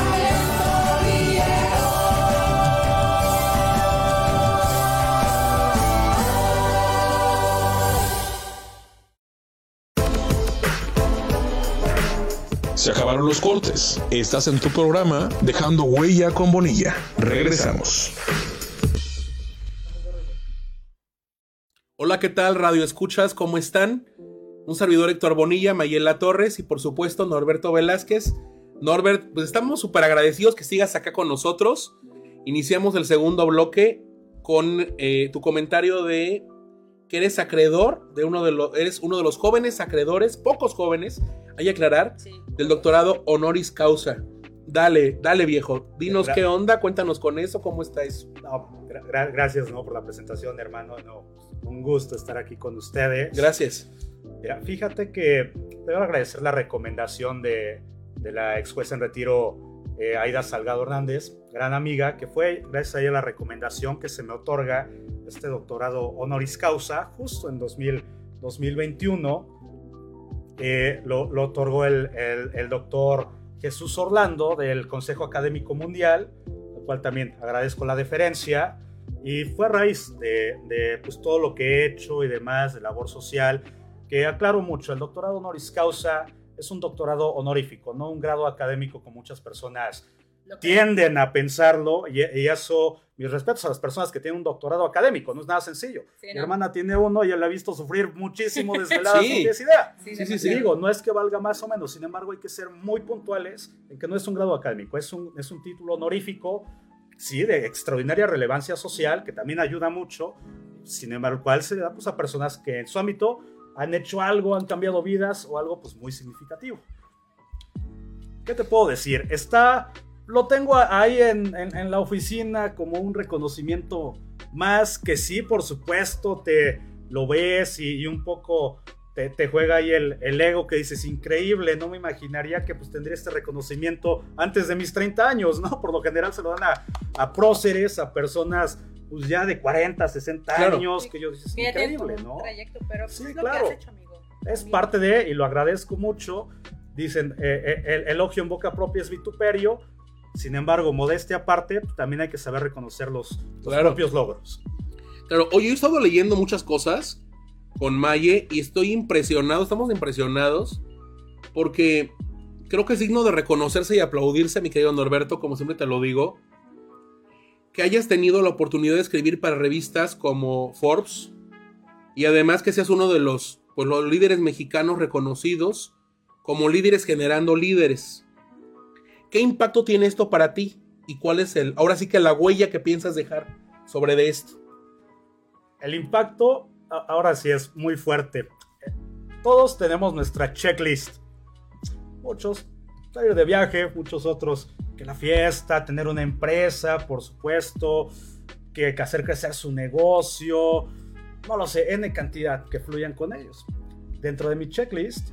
Se acabaron los cortes. Estás en tu programa Dejando Huella con Bonilla. Regresamos. Hola, ¿qué tal, Radio Escuchas? ¿Cómo están? Un servidor Héctor Bonilla, Mayela Torres y por supuesto Norberto Velázquez. Norbert, pues estamos súper agradecidos que sigas acá con nosotros. Iniciamos el segundo bloque con eh, tu comentario de que eres acreedor de uno de los, eres uno de los jóvenes acreedores, pocos jóvenes, hay que aclarar, Sí. del doctorado honoris causa. Dale, dale viejo, dinos Gra- qué onda, cuéntanos con eso, cómo está eso. No, gra- gra- gracias ¿no? por la presentación, hermano. No, un gusto estar aquí con ustedes. Gracias. Mira, fíjate que debo agradecer la recomendación de, de la ex jueza en retiro eh, Aida Salgado Hernández, gran amiga, que fue gracias a ella la recomendación que se me otorga este doctorado honoris causa justo en 2000, 2021. Eh, lo, otorgó el doctor Jesús Orlando del Consejo Académico Mundial, al cual también agradezco la deferencia. Y fue a raíz de, de, pues, todo lo que he hecho y demás, de labor social, que aclaro mucho, el doctorado honoris causa es un doctorado honorífico, no un grado académico como muchas personas tienden a pensarlo y, y eso, mis respetos a las personas que tienen un doctorado académico, no es nada sencillo. Sí, Mi ¿no? hermana tiene uno y yo la he visto sufrir muchísimo desvelada Sí. idea. Sí, Sí, sí, digo, no es que valga más o menos, sin embargo hay que ser muy puntuales en que no es un grado académico, es un, es un título honorífico, sí, de extraordinaria relevancia social, que también ayuda mucho, sin embargo, el cual se le da pues, a personas que en su ámbito han hecho algo, han cambiado vidas o algo pues muy significativo. ¿Qué te puedo decir? Está, lo tengo ahí en, en- la oficina como un reconocimiento más que sí, por supuesto, te lo ves y, y un poco te, te juega ahí el, el ego que dices, increíble, no me imaginaría que pues tendría este reconocimiento antes de mis 30 años, ¿no? Por lo general se lo dan a, a próceres, a personas pues ya de 40, 60 Claro. años, que yo dices, increíble, ¿no? trayecto, pero pues Sí, es lo claro. que has hecho, amigo. Es parte de, y lo agradezco mucho, dicen, eh, eh, el elogio en boca propia es vituperio, sin embargo, modestia aparte, también hay que saber reconocer los, los Claro. propios logros. Claro, oye, yo he estado leyendo muchas cosas con Maye y estoy impresionado, estamos impresionados porque creo que es digno de reconocerse y aplaudirse, mi querido Norberto, como siempre te lo digo, que hayas tenido la oportunidad de escribir para revistas como Forbes y además que seas uno de los, pues, los líderes mexicanos reconocidos como líderes generando líderes. ¿Qué impacto tiene esto para ti? ¿Y cuál es el, ahora sí que la huella que piensas dejar sobre esto? El impacto, ahora sí es muy fuerte. Todos tenemos nuestra checklist Muchos salir de viaje, muchos otros que la fiesta, tener una empresa, por supuesto, que, hacer crecer su negocio, no lo sé, N cantidad que fluyan con ellos. Dentro de mi checklist,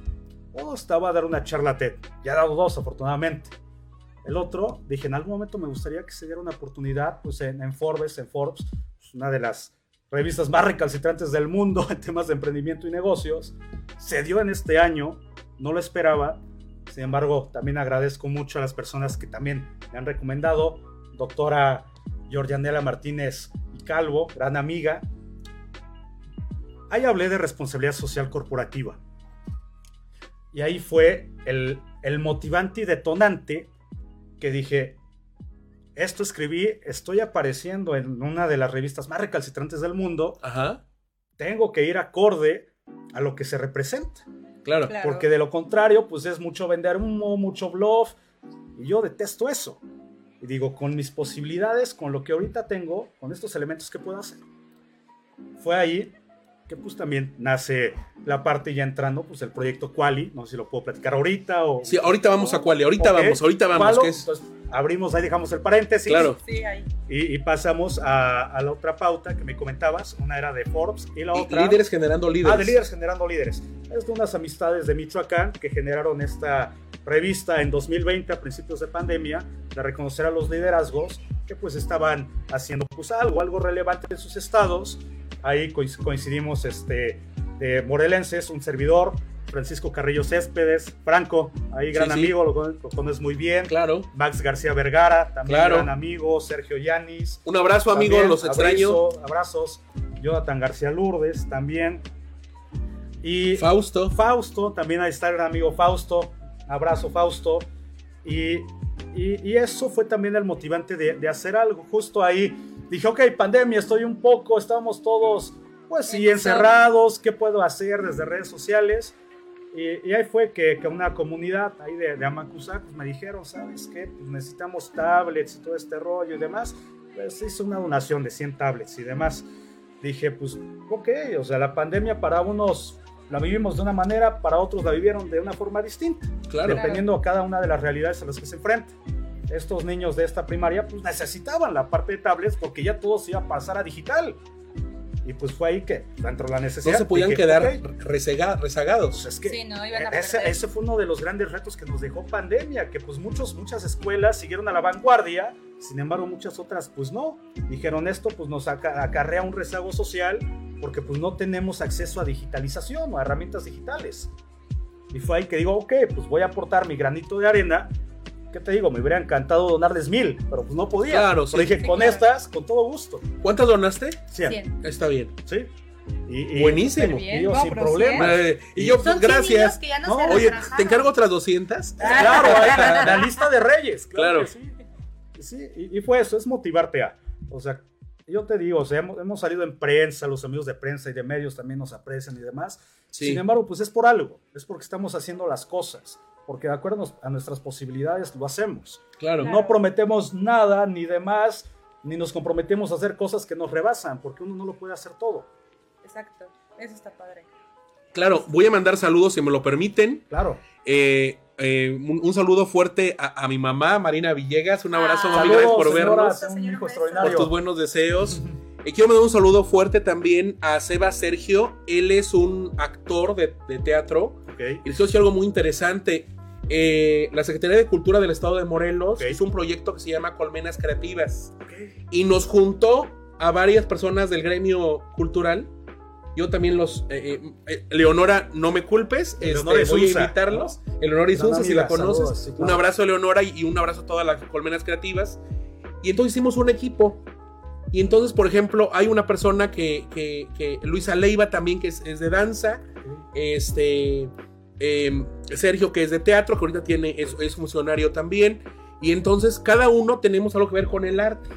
uno estaba a dar una charla TED. Ya he dado dos, afortunadamente. El otro, dije, en algún momento me gustaría que se diera una oportunidad, pues en, en Forbes, en Forbes, pues, una de las revistas más recalcitrantes del mundo en temas de emprendimiento y negocios. Se dio en este año, no lo esperaba. Sin embargo, también agradezco mucho a las personas que también me han recomendado. Doctora Georgianela Martínez y Calvo, gran amiga. Ahí hablé de responsabilidad social corporativa. Y ahí fue el, el motivante y detonante que dije, esto escribí, estoy apareciendo en una de las revistas más recalcitrantes del mundo, Ajá. tengo que ir acorde a lo que se representa. Claro. Claro. Porque de lo contrario, pues es mucho vender humo, mucho bluff. Y yo detesto eso. Y digo, con mis posibilidades, con lo que ahorita tengo, con estos elementos que puedo hacer. Fue ahí que pues también nace la parte ya entrando, pues el proyecto Quali. No sé si lo puedo platicar ahorita o... Sí, ahorita vamos a Quali, ahorita Ok. vamos, ahorita vamos. Qualo, que es- entonces, abrimos, ahí dejamos el paréntesis. Claro. Sí, ahí. Y, y pasamos a, a la otra pauta que me comentabas. Una era de Forbes y la y- otra... líderes generando líderes. Ah, de líderes generando líderes. Es de unas amistades de Michoacán que generaron esta revista en 2020 a principios de pandemia de reconocer a los liderazgos que pues estaban haciendo pues algo, algo relevante en sus estados. Ahí coinc- coincidimos este, de morelenses, un servidor, Francisco Carrillo Céspedes, Franco, ahí gran Sí, sí. amigo, lo, lo conoces muy bien. Claro. Max García Vergara, también Claro. gran amigo, Sergio Yanis, Un abrazo, amigo, también, los extraño. abrazo- abrazos. Jonathan García Lourdes también. Y Fausto. Fausto, también ahí está el amigo Fausto. Abrazo, Fausto. Y, y- y eso fue también el motivante de, de hacer algo. Justo ahí dije, ok, pandemia, estoy un poco, estamos todos, pues sí, encerrados. ¿Qué puedo hacer desde redes sociales? Y, y ahí fue que, que una comunidad ahí de, de Amacuzac pues me dijeron, ¿sabes qué? Pues necesitamos tablets y todo este rollo y demás. Pues hice una donación de 100 tablets y demás. Dije, pues, ok, o sea, la pandemia para unos la vivimos de una manera, para otros la vivieron de una forma distinta, Claro. dependiendo de cada una de las realidades a las que se enfrentan. Estos niños de esta primaria pues necesitaban la parte de tablets porque ya todo se iba a pasar a digital. Y pues fue ahí que, dentro de la necesidad... No se podían dije, quedar ok, resega- rezagados. pues es que Sí, no, iban a ese, perder. ese fue uno de los grandes retos que nos dejó pandemia, que pues muchos, muchas escuelas siguieron a la vanguardia, sin embargo muchas otras pues no. Dijeron esto pues nos aca- acarrea un rezago social porque pues no tenemos acceso a digitalización o a herramientas digitales. Y fue ahí que digo, ok, pues voy a aportar mi granito de arena. ¿Qué te digo? Me hubiera encantado donarles mil, pero pues no podía. Claro, Pero sí. dije, Sí, con claro. estas, con todo gusto. ¿Cuántas donaste? Cien. Cien. Está bien. ¿Sí? Y, y- Buenísimo. Bien. Digo, No, sin pero problema. Eh, y yo, pues, gracias. no Oye. ¿te encargo otras 200? Claro, ahí la, la lista de reyes. Claro. Sí. Sí, y, y fue eso, es motivarte a. O sea, yo te digo, o sea, hemos, hemos salido en prensa, los amigos de prensa y de medios también nos aprecian y demás. Sí. Sin embargo, pues es por algo, es porque estamos haciendo las cosas, porque de acuerdo a nuestras posibilidades lo hacemos. Claro. No prometemos nada ni demás, ni nos comprometemos a hacer cosas que nos rebasan, porque uno no lo puede hacer todo. Exacto. Eso está padre. Claro, voy a mandar saludos si me lo permiten. Claro. Eh, eh, un, un saludo fuerte a, a mi mamá, Marina Villegas. Un abrazo, Ah. mami. Saludos, Gracias por señora, vernos. un Señor, hijo beso. Por extraordinario. tus buenos deseos. Y quiero mandar un saludo fuerte también a Seba Sergio. Él es un actor de, de teatro. Ok. Y les quiero decir algo muy interesante. Eh, la Secretaría de Cultura del Estado de Morelos Ok. hizo un proyecto que se llama Colmenas Creativas. Y nos juntó a varias personas del gremio cultural. Yo también los... eh, eh, eh, Leonora, no me culpes. este, Leonora voy a Isunza, invitarlos. Eleonora Gran Isunza, si la conoces. saludos, sí, Un claro. abrazo a Leonora y, y un abrazo a todas las colmenas creativas. Y entonces hicimos un equipo. Y entonces, por ejemplo, hay una persona que, que- que- Luisa Leiva también, que es, es de danza. Este. Em, Sergio, que es de teatro, que ahorita tiene, es, es funcionario también. Y entonces, cada uno tenemos algo que ver con el arte.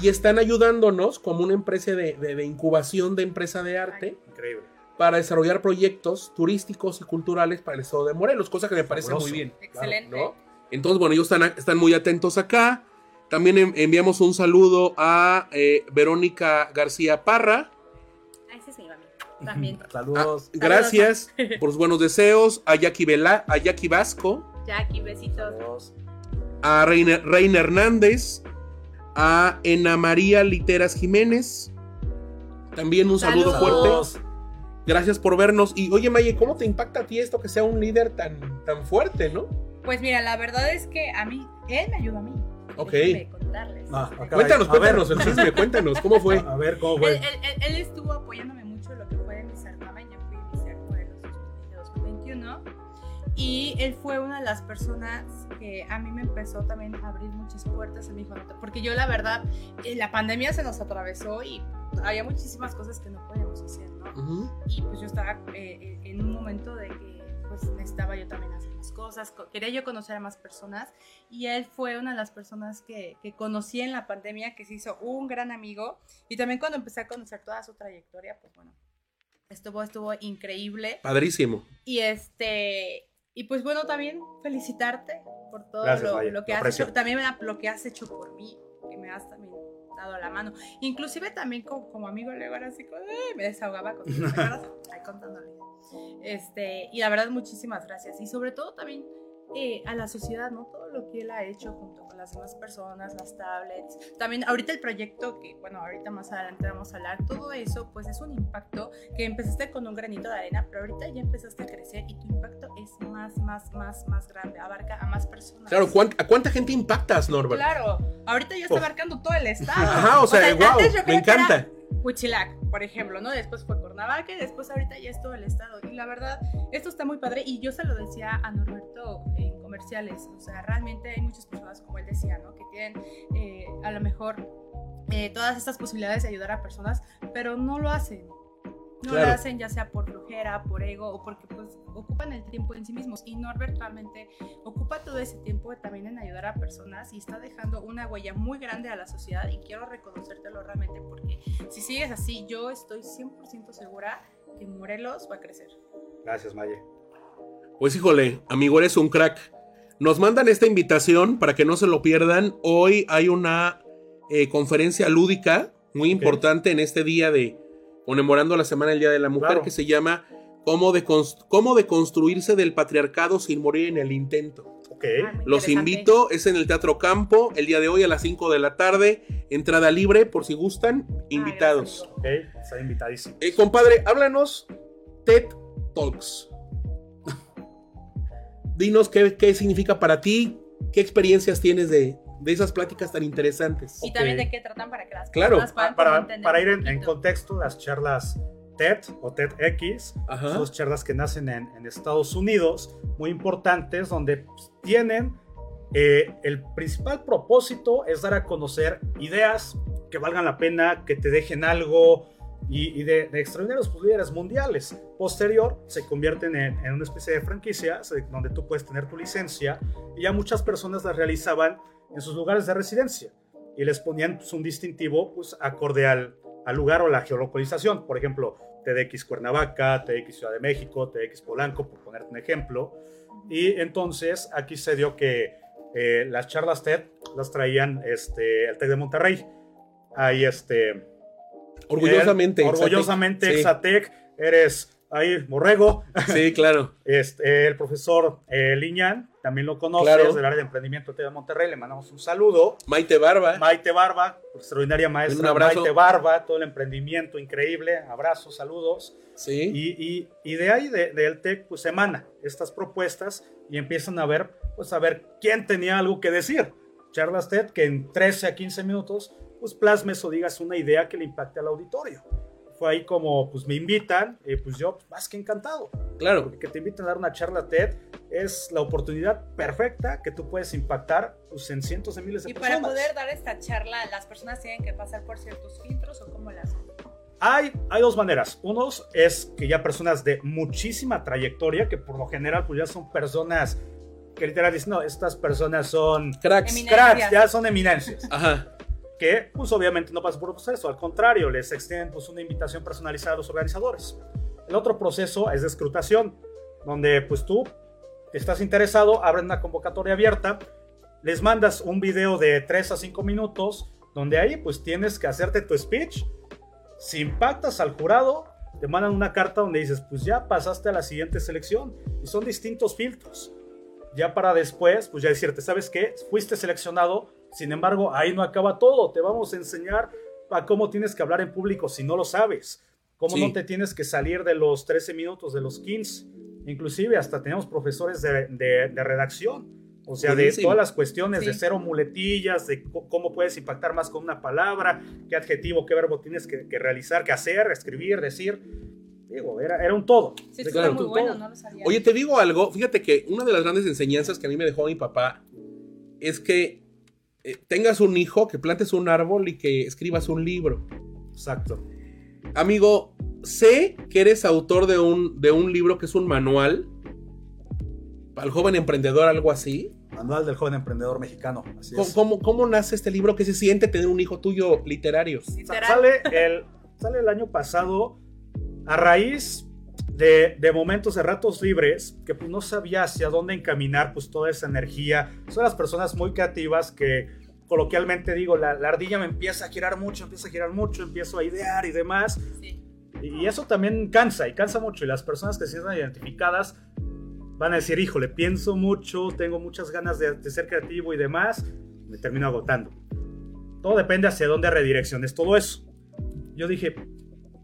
Y están ayudándonos como una empresa de, de- de incubación de empresa de arte Increíble. para desarrollar proyectos turísticos y culturales para el estado de Morelos, cosa que me parece Fabuloso. muy bien. Excelente. ¿no? Entonces, bueno, ellos están, están muy atentos acá. También en- enviamos un saludo a eh, Verónica García Parra. También. Saludos. Ah, gracias por los buenos deseos a Jackie, Vela, a Jackie Vasco, Jackie, besitos. Saludos. a Reina, Reina Hernández, a Ena María Literas Jiménez. También un saludo fuerte. Saludos. Gracias por vernos. Y oye, Maye, ¿cómo te impacta a ti esto que sea un líder tan, tan fuerte, no? Pues mira, la verdad es que a mí, él me ayudó a mí. Ok. Contarles. Ah, Cuéntanos, a ver. cuéntanos el chisme, cuéntanos, ¿cómo fue? A ver, ¿cómo fue? él- él- él estuvo apoyándome Y él fue una de las personas que a mí me empezó también a abrir muchas puertas en mi hijo. Porque yo, la verdad, eh, la pandemia se nos atravesó y había muchísimas cosas que no podíamos hacer, ¿no? Ujú. y pues yo estaba eh, en un momento de que pues necesitaba yo también hacer mis cosas, co- quería yo conocer a más personas y él fue una de las personas que, que conocí en la pandemia, que se hizo un gran amigo y también cuando empecé a conocer toda su trayectoria, pues bueno, estuvo, estuvo increíble Padrísimo. y este... Y pues bueno, también felicitarte por todo Gracias, lo, lo que lo has aprecio. hecho, también lo que has hecho por mí, que me has también dado la mano. Inclusive también como, como amigo luego era así, me desahogaba con. Ahí contándole. Este, y la verdad, muchísimas gracias. Y sobre todo también eh, a la sociedad, ¿no? Todo lo que él ha hecho junto con las demás personas, las tablets. También ahorita el proyecto que, bueno, ahorita más adelante vamos a hablar, todo eso pues es un impacto que empezaste con un granito de arena, pero ahorita ya empezaste a crecer y tu impacto es más, más, más, más grande, abarca a más personas. Claro, ¿cuán- ¿a cuánta gente impactas, Norbert? Claro, ahorita ya está Uf. abarcando todo el estado. Ajá, o sea, antes wow, yo me que era Huitzilac, por ejemplo, ¿no? Después fue Cuernavaca y después ahorita ya es todo el estado. Y la verdad, esto está muy padre. Y yo se lo decía a Norberto en comerciales. O sea, realmente hay muchas personas, como él decía, ¿no? Que tienen eh, a lo mejor eh, todas estas posibilidades de ayudar a personas, pero no lo hacen. No Claro. lo hacen ya sea por flojera, por ego o porque pues ocupan el tiempo en sí mismos. Y Norbert realmente ocupa todo ese tiempo también en ayudar a personas y está dejando una huella muy grande a la sociedad y quiero reconocértelo realmente porque si sigues así, yo estoy 100% segura que Morelos va a crecer. Gracias, Maye. Pues híjole, amigo, eres un crack. Nos mandan esta invitación para que no se lo pierdan. Hoy hay una eh, conferencia lúdica muy importante en este día de conmemorando la Semana del Día de la Mujer Claro. que se llama ¿Cómo, deconst- cómo deconstruirse del patriarcado sin morir en el intento. Ok. Ah, Los invito, es en el Teatro Campo, el día de hoy a las 5 de la tarde, entrada libre por si gustan, Ah, invitados. Ok, está invitadísimo. Eh, compadre, háblanos TED Talks. Dinos qué, qué significa para ti, qué experiencias tienes de, de esas pláticas tan interesantes. Y también Ok. de qué tratan para que las Claro. personas puedan para, entender para ir en, en contexto, las charlas TED o TEDx Ajá. son charlas que nacen en, en Estados Unidos, muy importantes, donde pues, tienen eh, el principal propósito es dar a conocer ideas que valgan la pena, que te dejen algo y, y de, de extraordinarios pues, líderes mundiales. Posterior, se convierten en, en una especie de franquicias donde tú puedes tener tu licencia y ya muchas personas las realizaban en sus lugares de residencia y les ponían pues, un distintivo pues, acorde al, al lugar o la geolocalización. Por ejemplo, TDX Cuernavaca, TDX Ciudad de México, TDX Polanco, por ponerte un ejemplo. Y entonces aquí se dio que eh, las charlas TED las traían este, el TEC de Monterrey. Ahí este... Orgullosamente. él, orgullosamente Sí. Exatec, eres ahí Borrego. Sí, claro. Este, el profesor eh, Liñán, también lo conoces, Claro. del área de emprendimiento del de Monterrey. Le mandamos un saludo. Maite Barba. Maite Barba, extraordinaria maestra. Un abrazo. Maite Barba, todo el emprendimiento increíble. Abrazos, saludos. Sí. Y, y- y de ahí, de- del TEC, pues emana estas propuestas y empiezan a ver, pues a ver quién tenía algo que decir. Charlas TED, que en 13 a 15 minutos, pues plasmes o digas una idea que le impacte al auditorio. Fue ahí como, pues me invitan, y pues yo, pues, más que encantado. Claro. Porque que te inviten a dar una charla TED es la oportunidad perfecta que tú puedes impactar pues, en cientos de miles de Y personas. para poder dar esta charla, las personas tienen que pasar por ciertos filtros o cómo las. Hay, hay dos maneras. Uno es que ya personas de muchísima trayectoria, que por lo general pues ya son personas que literal dicen, no, estas personas son Cracks. Cracks, ya son eminencias. Ajá. Que pues obviamente no pasan por un proceso, al contrario, les extienden pues una invitación personalizada a los organizadores. El otro proceso es de escrutación, donde pues tú estás interesado, abren una convocatoria abierta, les mandas un video de 3 a 5 minutos, donde ahí pues tienes que hacerte tu speech, si impactas al jurado, te mandan una carta donde dices, pues ya pasaste a la siguiente selección. Y son distintos filtros. Ya para después, pues ya decirte, ¿sabes qué? Fuiste seleccionado, sin embargo, ahí no acaba todo. Te vamos a enseñar a cómo tienes que hablar en público si no lo sabes. Cómo Sí. no te tienes que salir de los 13 minutos, de los 15. Inclusive hasta tenemos profesores de, de- de redacción. O sea, de todas las cuestiones de cero muletillas, de cómo puedes impactar más con una palabra, qué adjetivo, qué verbo tienes que, que realizar, que hacer, escribir, decir. Digo, era, era un todo. Sí, Claro. muy bueno, todo. no lo sabía. Oye, te digo algo, fíjate que una de las grandes enseñanzas que a mí me dejó mi papá es que eh, tengas un hijo, que plantes un árbol y que escribas un libro. Exacto. Amigo, sé que eres autor de un, de un libro que es un manual para el joven emprendedor, algo así. Manual del joven emprendedor mexicano. Así ¿Cómo, es. cómo, cómo nace este libro? ¿Qué se siente tener un hijo tuyo literario? Literal. Sale el, sale el año pasado a raíz de, de momentos de ratos libres que pues no sabía hacia dónde encaminar pues toda esa energía. Son las personas muy creativas que coloquialmente digo, la, la ardilla me empieza a girar mucho, empieza a girar mucho, empiezo a idear y demás. Sí. Y eso también cansa y cansa mucho. Y las personas que se sientan identificadas van a decir, híjole, pienso mucho, tengo muchas ganas de, de ser creativo y demás. Me termino agotando. Todo depende hacia dónde redirecciones todo eso. Yo dije,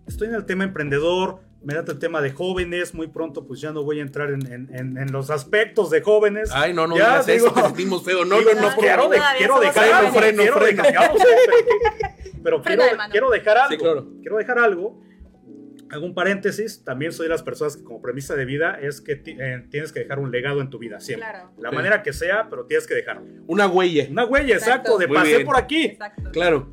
estoy en el tema emprendedor, me da el tema de jóvenes, muy pronto pues ya no voy a entrar en, en- en- en los aspectos de jóvenes. Ay, no, no Ya, digas digo- eso, que sentimos feo. No, no, no, quiero, de- quiero dejar algo, Freno, quiero freno. dejar- sé, pero, quiero, dejar algo. Sí, claro. Quiero dejar algo. Hago un paréntesis. También soy de las personas que, como premisa de vida, es que eh, tienes que dejar un legado en tu vida siempre. Claro. La Sí. manera que sea, pero tienes que dejarlo. Una huella. Una huella, exacto, Exacto. de pasé por aquí. Exacto. Claro,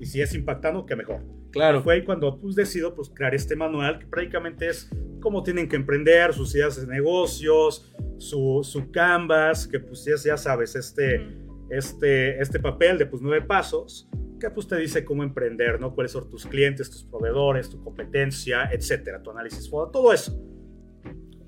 Y si es impactando, qué mejor. Claro. Fue ahí cuando pues, decido pues, crear este manual que prácticamente es cómo tienen que emprender, sus ideas de negocios, su, su canvas, que pues ya, ya sabes, este, Ujú. este, este papel de pues nueve pasos que pues te dice cómo emprender, ¿no? Cuáles son tus clientes, tus proveedores, tu competencia, etcétera, tu análisis FODA, todo eso.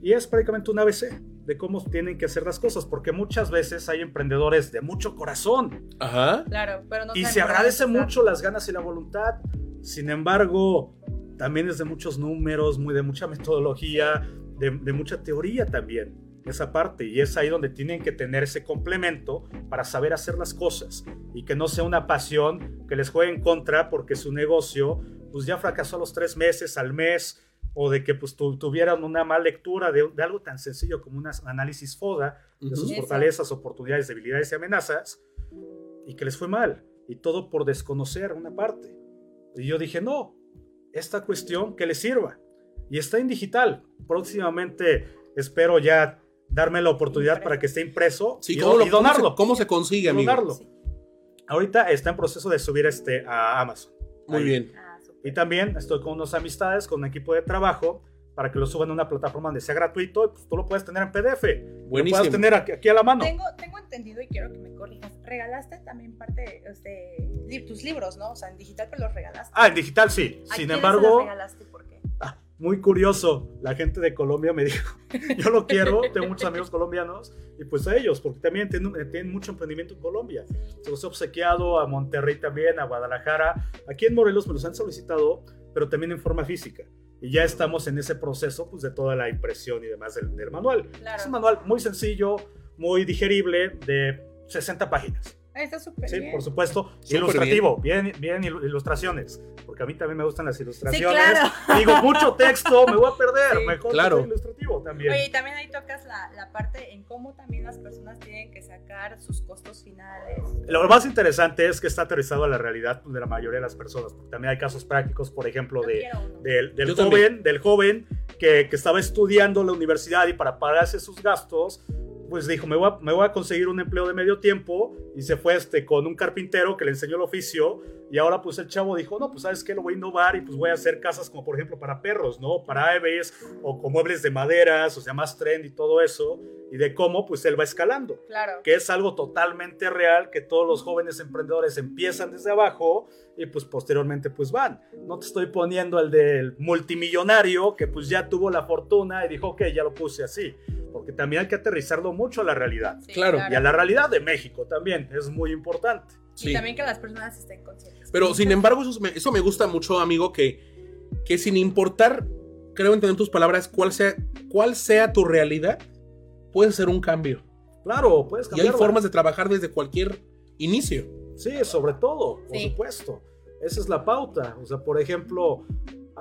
Y es prácticamente un ABC de cómo tienen que hacer las cosas, porque muchas veces hay emprendedores de mucho corazón Ajá. Claro, pero no y se agradece mucho las ganas y la voluntad. Sin embargo, también es de muchos números, muy de mucha metodología, de, de mucha teoría también, esa parte. Y es ahí donde tienen que tener ese complemento para saber hacer las cosas y que no sea una pasión que les juegue en contra porque su negocio pues ya fracasó a los tres meses, al mes, o de que pues tu- tuvieran una mala lectura de, de algo tan sencillo como un análisis FODA de sus fortalezas, oportunidades, debilidades y amenazas, y que les fue mal. Y todo por desconocer una parte. Y yo dije, no, esta cuestión que les sirva. Y está en digital. Próximamente espero ya darme la oportunidad para que esté impreso Sí, y, ¿cómo, do- lo- y cómo se- donarlo. ¿Cómo se consigue, amigo? donarlo. Sí. Ahorita está en proceso de subir este a Amazon. Muy Ahí. bien. Ah. Y también estoy con unas amistades, con un equipo de trabajo, para que lo suban a una plataforma donde sea gratuito y pues tú lo puedes tener en PDF. Lo Buenísimo. puedes tener aquí, aquí a la mano. Tengo, tengo entendido y quiero que me corrijas. Regalaste también parte de li- tus libros, ¿no? O sea, en digital, pero los regalaste. Ah, en digital sí. ¿A Sin se los embargo, regalaste? ¿Por qué? ah, muy curioso, la gente de Colombia me dijo, yo lo quiero, tengo muchos amigos colombianos, y pues a ellos, porque también tienen, tienen mucho emprendimiento en Colombia. Se los he obsequiado a Monterrey también, a Guadalajara. Aquí en Morelos me los han solicitado, pero también en forma física. Y ya estamos en ese proceso pues, de toda la impresión y demás del, del manual. Claro. Es un manual muy sencillo, muy digerible, de 60 páginas. Está súper Sí, bien. por supuesto. Súper Ilustrativo, bien. bien, ilu- ilustraciones. Porque a mí también me gustan las ilustraciones. claro. Digo, mucho texto, me voy a perder. Sí. Mejor Claro. ilustrativo también. Oye, y también ahí tocas la, la parte en cómo también las personas tienen que sacar sus costos finales. Lo más interesante es que está aterrizado a la realidad de la mayoría de las personas. Porque también hay casos prácticos, por ejemplo, de, del, del joven, del joven que, que estaba estudiando en la universidad y para pagarse sus gastos, pues dijo, me voy, a, me voy a conseguir un empleo de medio tiempo y se fue este, con un carpintero que le enseñó el oficio y ahora pues el chavo dijo, no, pues sabes qué, lo voy a innovar y pues voy a hacer casas como por ejemplo para perros, ¿no? Para aves o con muebles de maderas, o sea, más trend y todo eso y de cómo pues él va escalando Claro. que es algo totalmente real, que todos los jóvenes emprendedores empiezan desde abajo y pues posteriormente pues van. No te estoy poniendo el del multimillonario que pues ya tuvo la fortuna y dijo, ok, ya lo puse así, porque también hay que aterrizarlo mucho a la realidad. Sí, Claro. Y a la realidad de México también, es muy importante. Y Sí. también que las personas estén conscientes. Pero sin embargo, eso me, eso me gusta mucho, amigo, que que sin importar, creo entender tus palabras, cuál sea, cuál sea tu realidad, puedes hacer un cambio. Claro, puedes Y hay formas de trabajar desde cualquier inicio. Sí, sobre todo, por Sí. supuesto. Esa es la pauta. O sea, por ejemplo,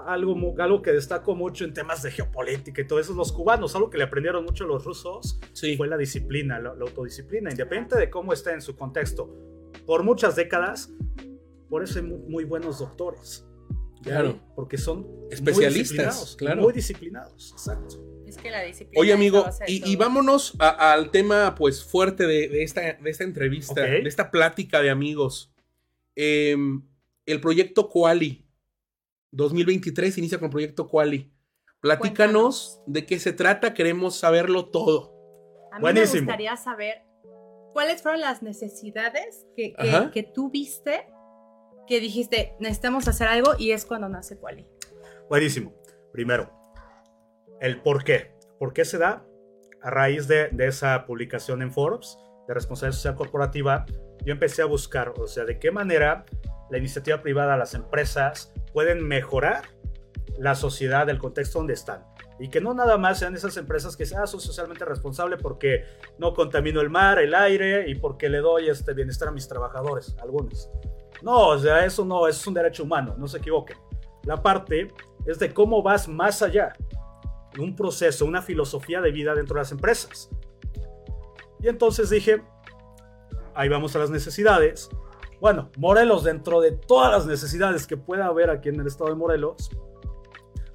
algo, mu- algo que destaco mucho en temas de geopolítica y todo eso, los cubanos, algo que le aprendieron mucho los rusos, Sí. fue la disciplina, la, la autodisciplina, independiente de cómo está en su contexto. Por muchas décadas, por eso hay mu- muy, buenos doctores. Claro. Porque son Especialistas, muy disciplinados, claro. Muy disciplinados, exacto. Es que la disciplina. Oye, amigo, y, y vámonos a- al tema, pues, fuerte de, de esta, de esta entrevista, Ok. de esta plática de amigos. Em, el proyecto Quali 2023 inicia con el proyecto Quali. Platícanos de qué se trata, queremos saberlo todo. A mí Buenísimo. me gustaría saber cuáles fueron las necesidades que, que- que tú viste que dijiste, necesitamos hacer algo y es cuando nace Quali. Buenísimo. Primero, el por qué. ¿Por qué se da? A raíz de, esa publicación en Forbes de responsabilidad social corporativa, yo empecé a buscar, o sea, de qué manera la iniciativa privada, las empresas pueden mejorar la sociedad, el contexto donde están. Y que no nada más sean esas empresas que sean soy socialmente responsable porque no contamino el mar, el aire y porque le doy este bienestar a mis trabajadores, algunos. No, o sea, eso no, eso es un derecho humano, no se equivoquen. La parte es de cómo vas más allá. Un proceso, una filosofía de vida dentro de las empresas. Y entonces dije, ahí vamos a las necesidades. Bueno, Morelos, dentro de todas las necesidades que pueda haber aquí en el estado de Morelos,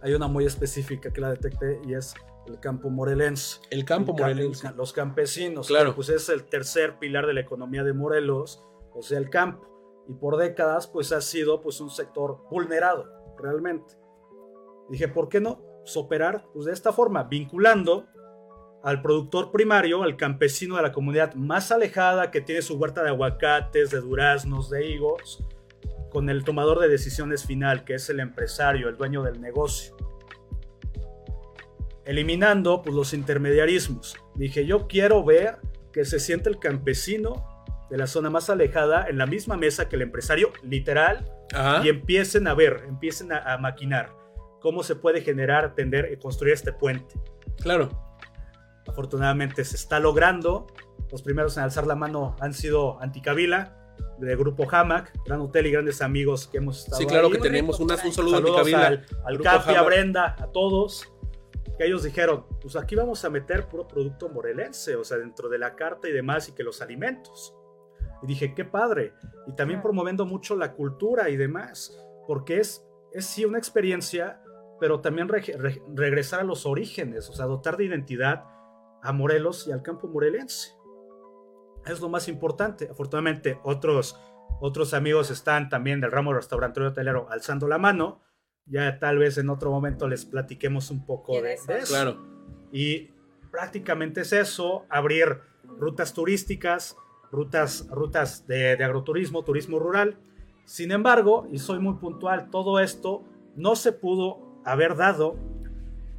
hay una muy específica que la detecté y es el campo morelense. El campo El morelense. Los campesinos, Claro. pues es el tercer pilar de la economía de Morelos, o sea, el campo. Y por décadas, pues ha sido pues un sector vulnerado, realmente. Dije, ¿por qué no operar pues, de esta forma? Vinculando al productor primario, al campesino de la comunidad más alejada, que tiene su huerta de aguacates, de duraznos, de higos, con el tomador de decisiones final, que es el empresario, el dueño del negocio eliminando pues, los intermediarismos. Dije, yo quiero ver que se siente el campesino de la zona más alejada en la misma mesa que el empresario, literal, Ajá. y empiecen a ver, empiecen a, a maquinar cómo se puede generar, atender y construir este puente. Claro. Afortunadamente se está logrando. Los primeros en alzar la mano han sido Anticabila, del grupo Hamac, gran hotel y grandes amigos que hemos estado Sí, claro ahí. que tenemos unas- un saludo a Saludos cabina. al, al Capi, a. Brenda, a todos. Que ellos dijeron, pues aquí vamos a meter puro producto morelense, o sea, dentro de la carta y demás, y que los alimentos. Y dije, qué padre. Y también promoviendo mucho la cultura y demás, porque es, es sí una experiencia, pero también reg- re- regresar a los orígenes, o sea, dotar de identidad a Morelos y al campo morelense. Es lo más importante. Afortunadamente, otros, otros amigos están también del ramo restaurantero hotelero alzando la mano. Ya tal vez en otro momento les platiquemos un poco ¿Quién de, es? de eso. Claro. Y prácticamente es eso, abrir rutas turísticas, rutas, rutas de, de agroturismo, turismo rural. Sin embargo, y soy muy puntual, todo esto no se pudo haber dado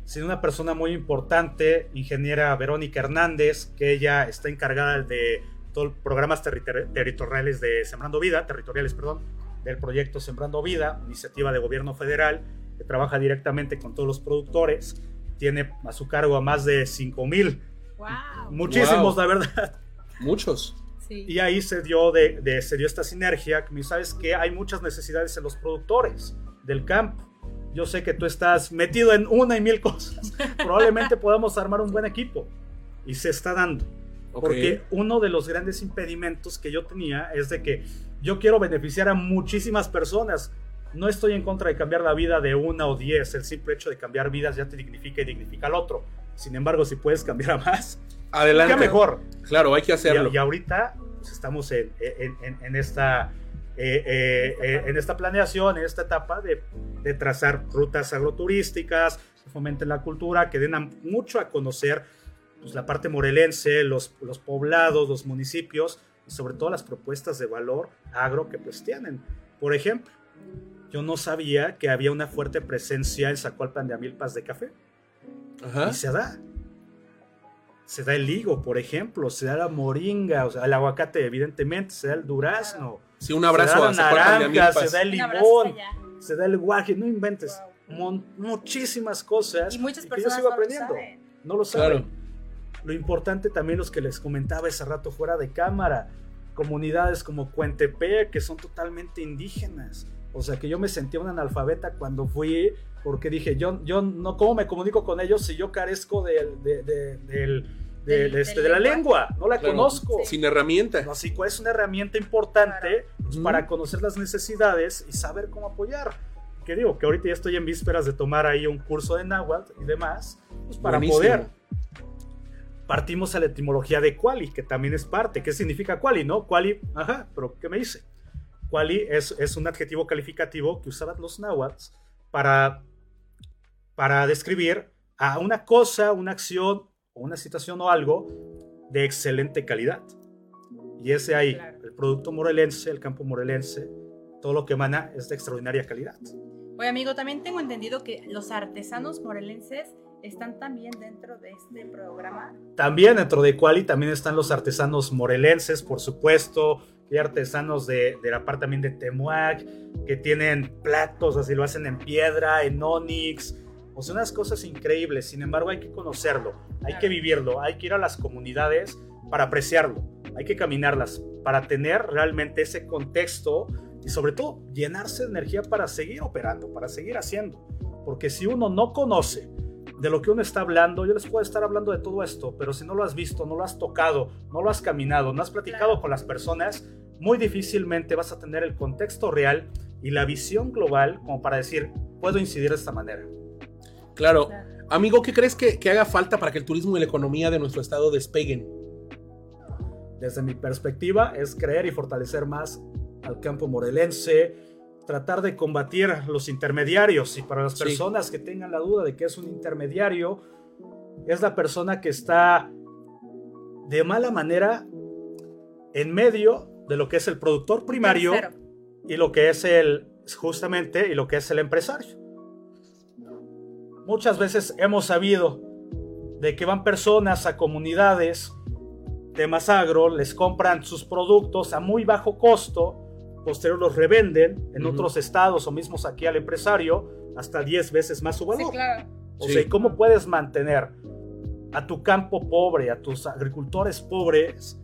sin una persona muy importante, ingeniera Verónica Hernández, que ella está encargada de todos los programas territori- territoriales de Sembrando Vida, territoriales, perdón, del proyecto Sembrando Vida, iniciativa de gobierno federal, que trabaja directamente con todos los productores, tiene a su cargo a más de 5 mil, ¡Wow! muchísimos, Wow. la verdad. Muchos. Sí. Y ahí se dio, de, de- se dio esta sinergia, que me sabes que hay muchas necesidades en los productores del campo. Yo sé que tú estás metido en una y mil cosas. Probablemente podamos armar un buen equipo. Y se está dando. Porque uno de los grandes impedimentos que yo tenía es de que yo quiero beneficiar a muchísimas personas. No estoy en contra de cambiar la vida de una o diez. El simple hecho de cambiar vidas ya te dignifica y dignifica al otro. Sin embargo, si puedes cambiar a más, Adelante. qué mejor. Claro, hay que hacerlo. Y, y ahorita pues, estamos en, en- en- en esta, eh, eh, eh, en esta planeación, en esta etapa de, de trazar rutas agroturísticas, que fomenten la cultura, que den a- mucho a conocer pues, la parte morelense, los, los poblados, los municipios y sobre todo las propuestas de valor agro que pues tienen. Por ejemplo, yo no sabía que había una fuerte presencia en Zacualpan de Amilpas de café. Ajá. Y se da. Se da el higo, por ejemplo, se da la moringa, o sea, el aguacate, evidentemente, se da el durazno, Sí, un abrazo se da a la naranja, se da el limón, se da el guaje, no inventes. Wow. muchísimas cosas. Y muchas que personas yo sigo no aprendiendo. lo saben. No lo saben. Claro. Lo importante también los que les comentaba ese rato fuera de cámara, comunidades como Cuentepec que son totalmente indígenas. O sea que yo me sentía un analfabeta cuando fui, porque dije, yo, yo no, ¿cómo me comunico con ellos si yo carezco del, de, de- del- del- Del- este, del de la lengua? No la Claro. conozco. Sin herramienta. No, Así que es una herramienta importante pues, Ujú. para conocer las necesidades y saber cómo apoyar. Que digo, que ahorita ya estoy en vísperas de tomar ahí un curso de náhuatl y demás, pues para Buenísimo. poder. Partimos a la etimología de quali, que también es parte. ¿Qué significa quali, no? Quali, ajá, pero ¿qué me dice? Quali es, es un adjetivo calificativo que usaban los náhuatls para, para describir a una cosa, una acción o una situación o algo de excelente calidad. Y ese ahí, Claro. el producto morelense, el campo morelense, todo lo que emana es de extraordinaria calidad. Oye, amigo, también tengo entendido que los artesanos morelenses están también dentro de este programa. También dentro de Quali también están los artesanos morelenses, por supuesto, y artesanos de, de la parte también de Temuac, que tienen platos, así lo hacen en piedra, en onix, o sea, unas cosas increíbles. Sin embargo, hay que conocerlo, hay que vivirlo, hay que ir a las comunidades para apreciarlo, hay que caminarlas, para tener realmente ese contexto y sobre todo llenarse de energía para seguir operando, para seguir haciendo. Porque si uno no conoce de lo que uno está hablando, yo les puedo estar hablando de todo esto, pero si no lo has visto, no lo has tocado, no lo has caminado, no has platicado Claro. con las personas, muy difícilmente vas a tener el contexto real y la visión global como para decir, puedo incidir de esta manera. Claro. Amigo, ¿qué crees que, que haga falta para que el turismo y la economía de nuestro estado despeguen? Desde mi perspectiva es creer y fortalecer más al campo morelense, tratar de combatir los intermediarios y para las Sí. personas que tengan la duda de que es un intermediario, es la persona que está de mala manera en medio de lo que es el productor primario Tercero. y lo que es el justamente y lo que es el empresario. Muchas veces hemos sabido de que van personas a comunidades de más agro, les compran sus productos a muy bajo costo, posterior los revenden en otros estados o mismos aquí al empresario hasta 10 veces más su Sí, valor. claro. O Sí. sea, ¿y cómo puedes mantener a tu campo pobre, a tus agricultores pobres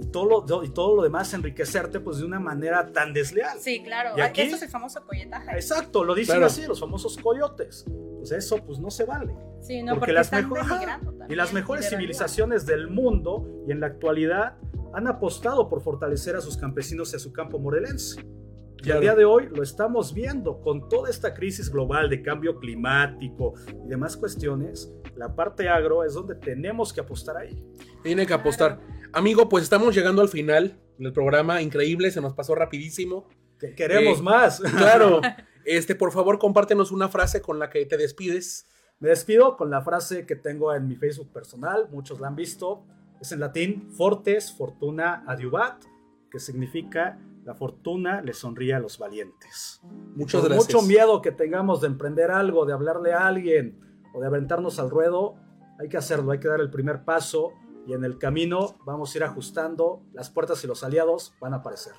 y todo lo, y todo lo demás enriquecerte pues de una manera tan desleal? Sí, claro. ¿Y aquí? Eso es el famoso colletaje. Exacto, lo dicen Claro. así, los famosos coyotes. Pues eso pues no se vale. Sí, no, porque porque, las están mejor- Y las mejores civilizaciones del mundo y en la actualidad han apostado por fortalecer a sus campesinos y a su campo morelense. Y Claro. al día de hoy lo estamos viendo con toda esta crisis global de cambio climático y demás cuestiones. La parte agro es donde tenemos que apostar ahí. Tiene que apostar. Amigo, pues estamos llegando al final del programa. Increíble, se nos pasó rapidísimo. Que queremos Eh, más. Claro. Este, por favor, compártenos una frase con la que te despides. Me despido con la frase que tengo en mi Facebook personal, muchos la han visto, es en latín Fortes Fortuna Adiuvat, que significa la fortuna le sonríe a los valientes. Muchas Por gracias. mucho miedo que tengamos de emprender algo, de hablarle a alguien o de aventarnos al ruedo, hay que hacerlo, hay que dar el primer paso y en el camino vamos a ir ajustando, las puertas y los aliados van a aparecer.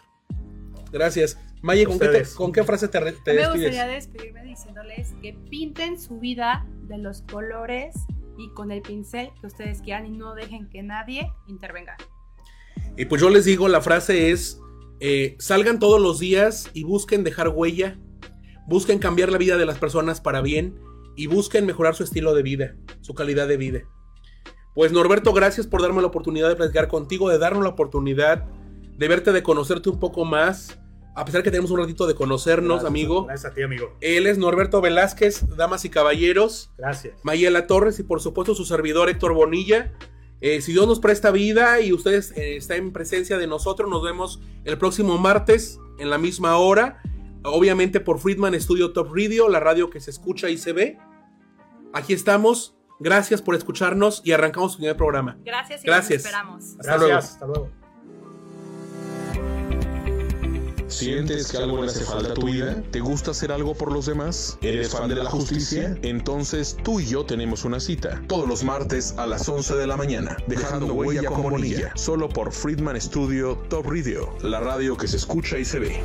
Gracias. Maye, ¿con qué, te- con qué frase te, te Me despides? gustaría despedirme diciéndoles que pinten su vida de los colores y con el pincel que ustedes quieran y no dejen que nadie intervenga. Y pues yo les digo, la frase es, eh, salgan todos los días y busquen dejar huella, busquen cambiar la vida de las personas para bien y busquen mejorar su estilo de vida, su calidad de vida. Pues Norberto, gracias por darme la oportunidad de platicar contigo, de darnos la oportunidad de verte, de conocerte un poco más, a pesar que tenemos un ratito de conocernos, Gracias, amigo. Gracias a ti, amigo. Él es Norberto Velázquez, damas y caballeros. Gracias. Mayela Torres y por supuesto su servidor Héctor Bonilla. Eh, si Dios nos presta vida y ustedes eh, están en presencia de nosotros, nos vemos el próximo martes en la misma hora. Obviamente por Friedman Studio Top Radio, la radio que se escucha y se ve. Aquí estamos. Gracias por escucharnos y arrancamos el primer programa. Gracias y Gracias. los esperamos. Hasta Gracias. luego. Hasta luego. ¿Sientes que algo le hace falta a tu vida? ¿Te gusta hacer algo por los demás? ¿Eres fan de la justicia? Entonces tú y yo tenemos una cita. Todos los martes a las 11 de la mañana. Dejando huella con Bonilla. Solo por Friedman Studio Top Radio. La radio que se escucha y se ve.